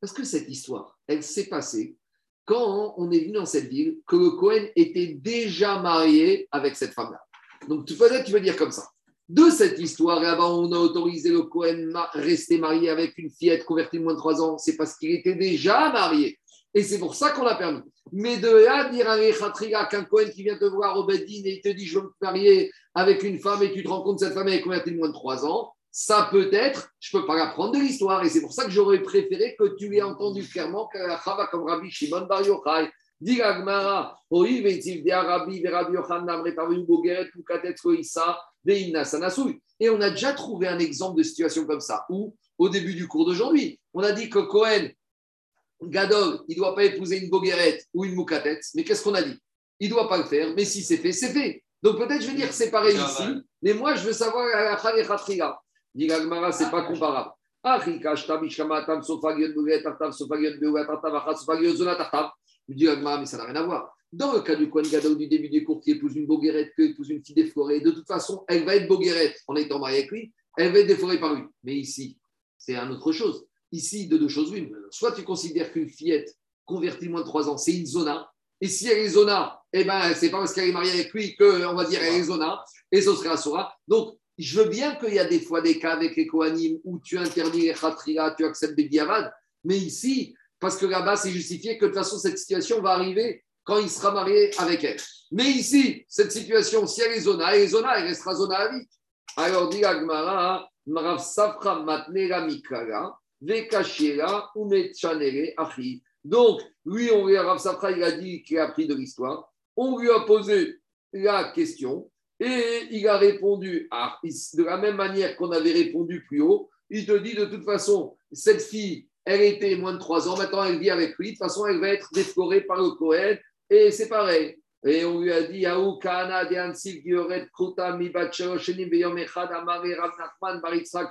Parce que cette histoire, elle s'est passée quand on est venu dans cette ville, que le Cohen était déjà marié avec cette femme-là. Donc peut-être tu veux dire comme ça. De cette histoire, là-bas, on a autorisé le Cohen à rester marié avec une fillette convertie de moins de 3 ans, c'est parce qu'il était déjà marié. Et c'est pour ça qu'on l'a permis. Mais de là, dire à un qu'un Cohen qui vient te voir au Bedin et il te dit Je veux me marier avec une femme et tu te rends compte que cette femme est convertie de moins de 3 ans, ça peut être, je ne peux pas l'apprendre de l'histoire. Et c'est pour ça que j'aurais préféré que tu aies entendu clairement que la Chava comme Rabbi Shimon Bar Yochai, dit Agmara, et on a déjà trouvé un exemple de situation comme ça, où, au début du cours d'aujourd'hui, on a dit que Cohen, Gadol, il ne doit pas épouser une boguerette ou une moukatet, mais qu'est-ce qu'on a dit? Il ne doit pas le faire, mais si c'est fait, c'est fait. Donc peut-être je vais dire c'est pareil ici, mais moi je veux savoir la Khatriga. Dit Gagmara, ce n'est pas comparable. Il dit mais ça n'a rien à voir. Dans le cas du Kohen Gadol du début du cours qui épouse une boguerette, qui épouse une fille déflorée, de toute façon, elle va être boguerette en étant mariée avec lui, elle va être déflorée par lui. Mais ici, c'est une autre chose. Ici, de deux choses l'une. Soit tu considères qu'une fillette convertie moins de 3 ans, c'est une zona. Et si elle est zona, eh ben, c'est pas parce qu'elle est mariée avec lui qu'on va dire elle est zona. Et ce sera Sora. Donc, je veux bien qu'il y a des fois des cas avec les Kohanim où tu interdis les khatria, tu acceptes des diavad. Mais ici, parce que là-bas, c'est justifié que de toute façon, cette situation va arriver quand il sera marié avec elle. Mais ici, cette situation, si elle est zona, elle est zona, elle restera zona à vie. Alors, dit Agmara, Marav Safra Matnera Mikara, donc, lui, on lui Rav Safra, il a dit qu'il a appris de l'histoire. On lui a posé la question et il a répondu de la même manière qu'on avait répondu plus haut. Il te dit de toute façon, cette fille, elle était moins de 3 ans, maintenant elle vit avec lui. De toute façon, elle va être déflorée par le Cohen et c'est pareil. Et on lui a dit, Ansif Gioret Kruta Mi Shenim Amare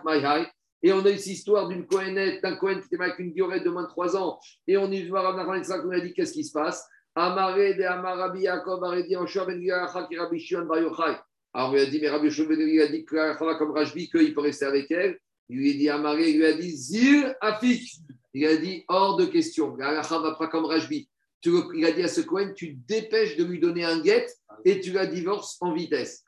Mayhai. Et on a eu cette histoire d'une Kohenet, d'un Kohen qui était avec une diorette de moins de 3 ans. Et on Rav Nachman on a dit qu'est-ce qui se passe? Amare de Amarabi Yaakov Aredi Anshua Ben qui Rabbi Shimon Bar Yochai. Alors on lui a dit, mais Rabbi Shimon Ben a dit que comme Rajbi, qu'il peut rester avec elle. Il lui a dit, Amaré, il lui a dit, Zir Afik. Il a dit, hors de question. Va pas comme Rajbi. Il a dit à ce Kohen, tu dépêches de lui donner un guet et tu la divorces en vitesse.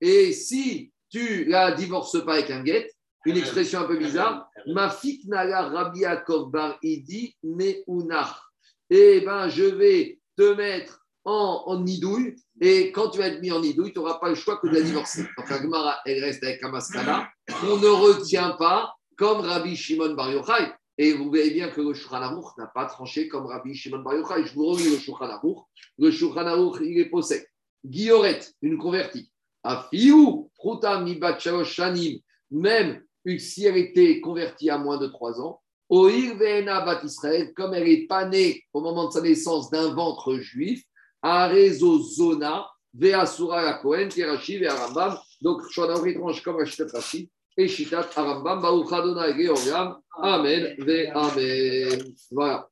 Et si tu la divorces pas avec un guet, une expression un peu bizarre, ma nala Rabbi Yaakov bar idi meunach. Eh ben, je vais te mettre en, en, nidouille, et quand tu vas être mis en nidouille, tu n'auras pas le choix que de la divorcer. Donc, Agmara, elle reste avec Amaskala. On ne retient pas comme Rabbi Shimon Bar Yochai. Et vous voyez bien que le Shulchan n'a pas tranché comme Rabbi Shimon Bar Yochai. Je vous relis le Shulchan Le Shulchan il est possède. Guillorette, une convertie. Afiou, Pruta Mibat Shanim, même si elle était convertie à moins de 3 ans, Oir Bat Israël, comme elle n'est pas née au moment de sa naissance d'un ventre juif, Arezo Zona, Veasura la Kohen, Tirashi, Ve'arambam. Donc, Shonah étrange comme Rachitat Rashi, et Shitat Arambam, Baruch Adonai Georgiam. Amen, Ve Amen. Voilà.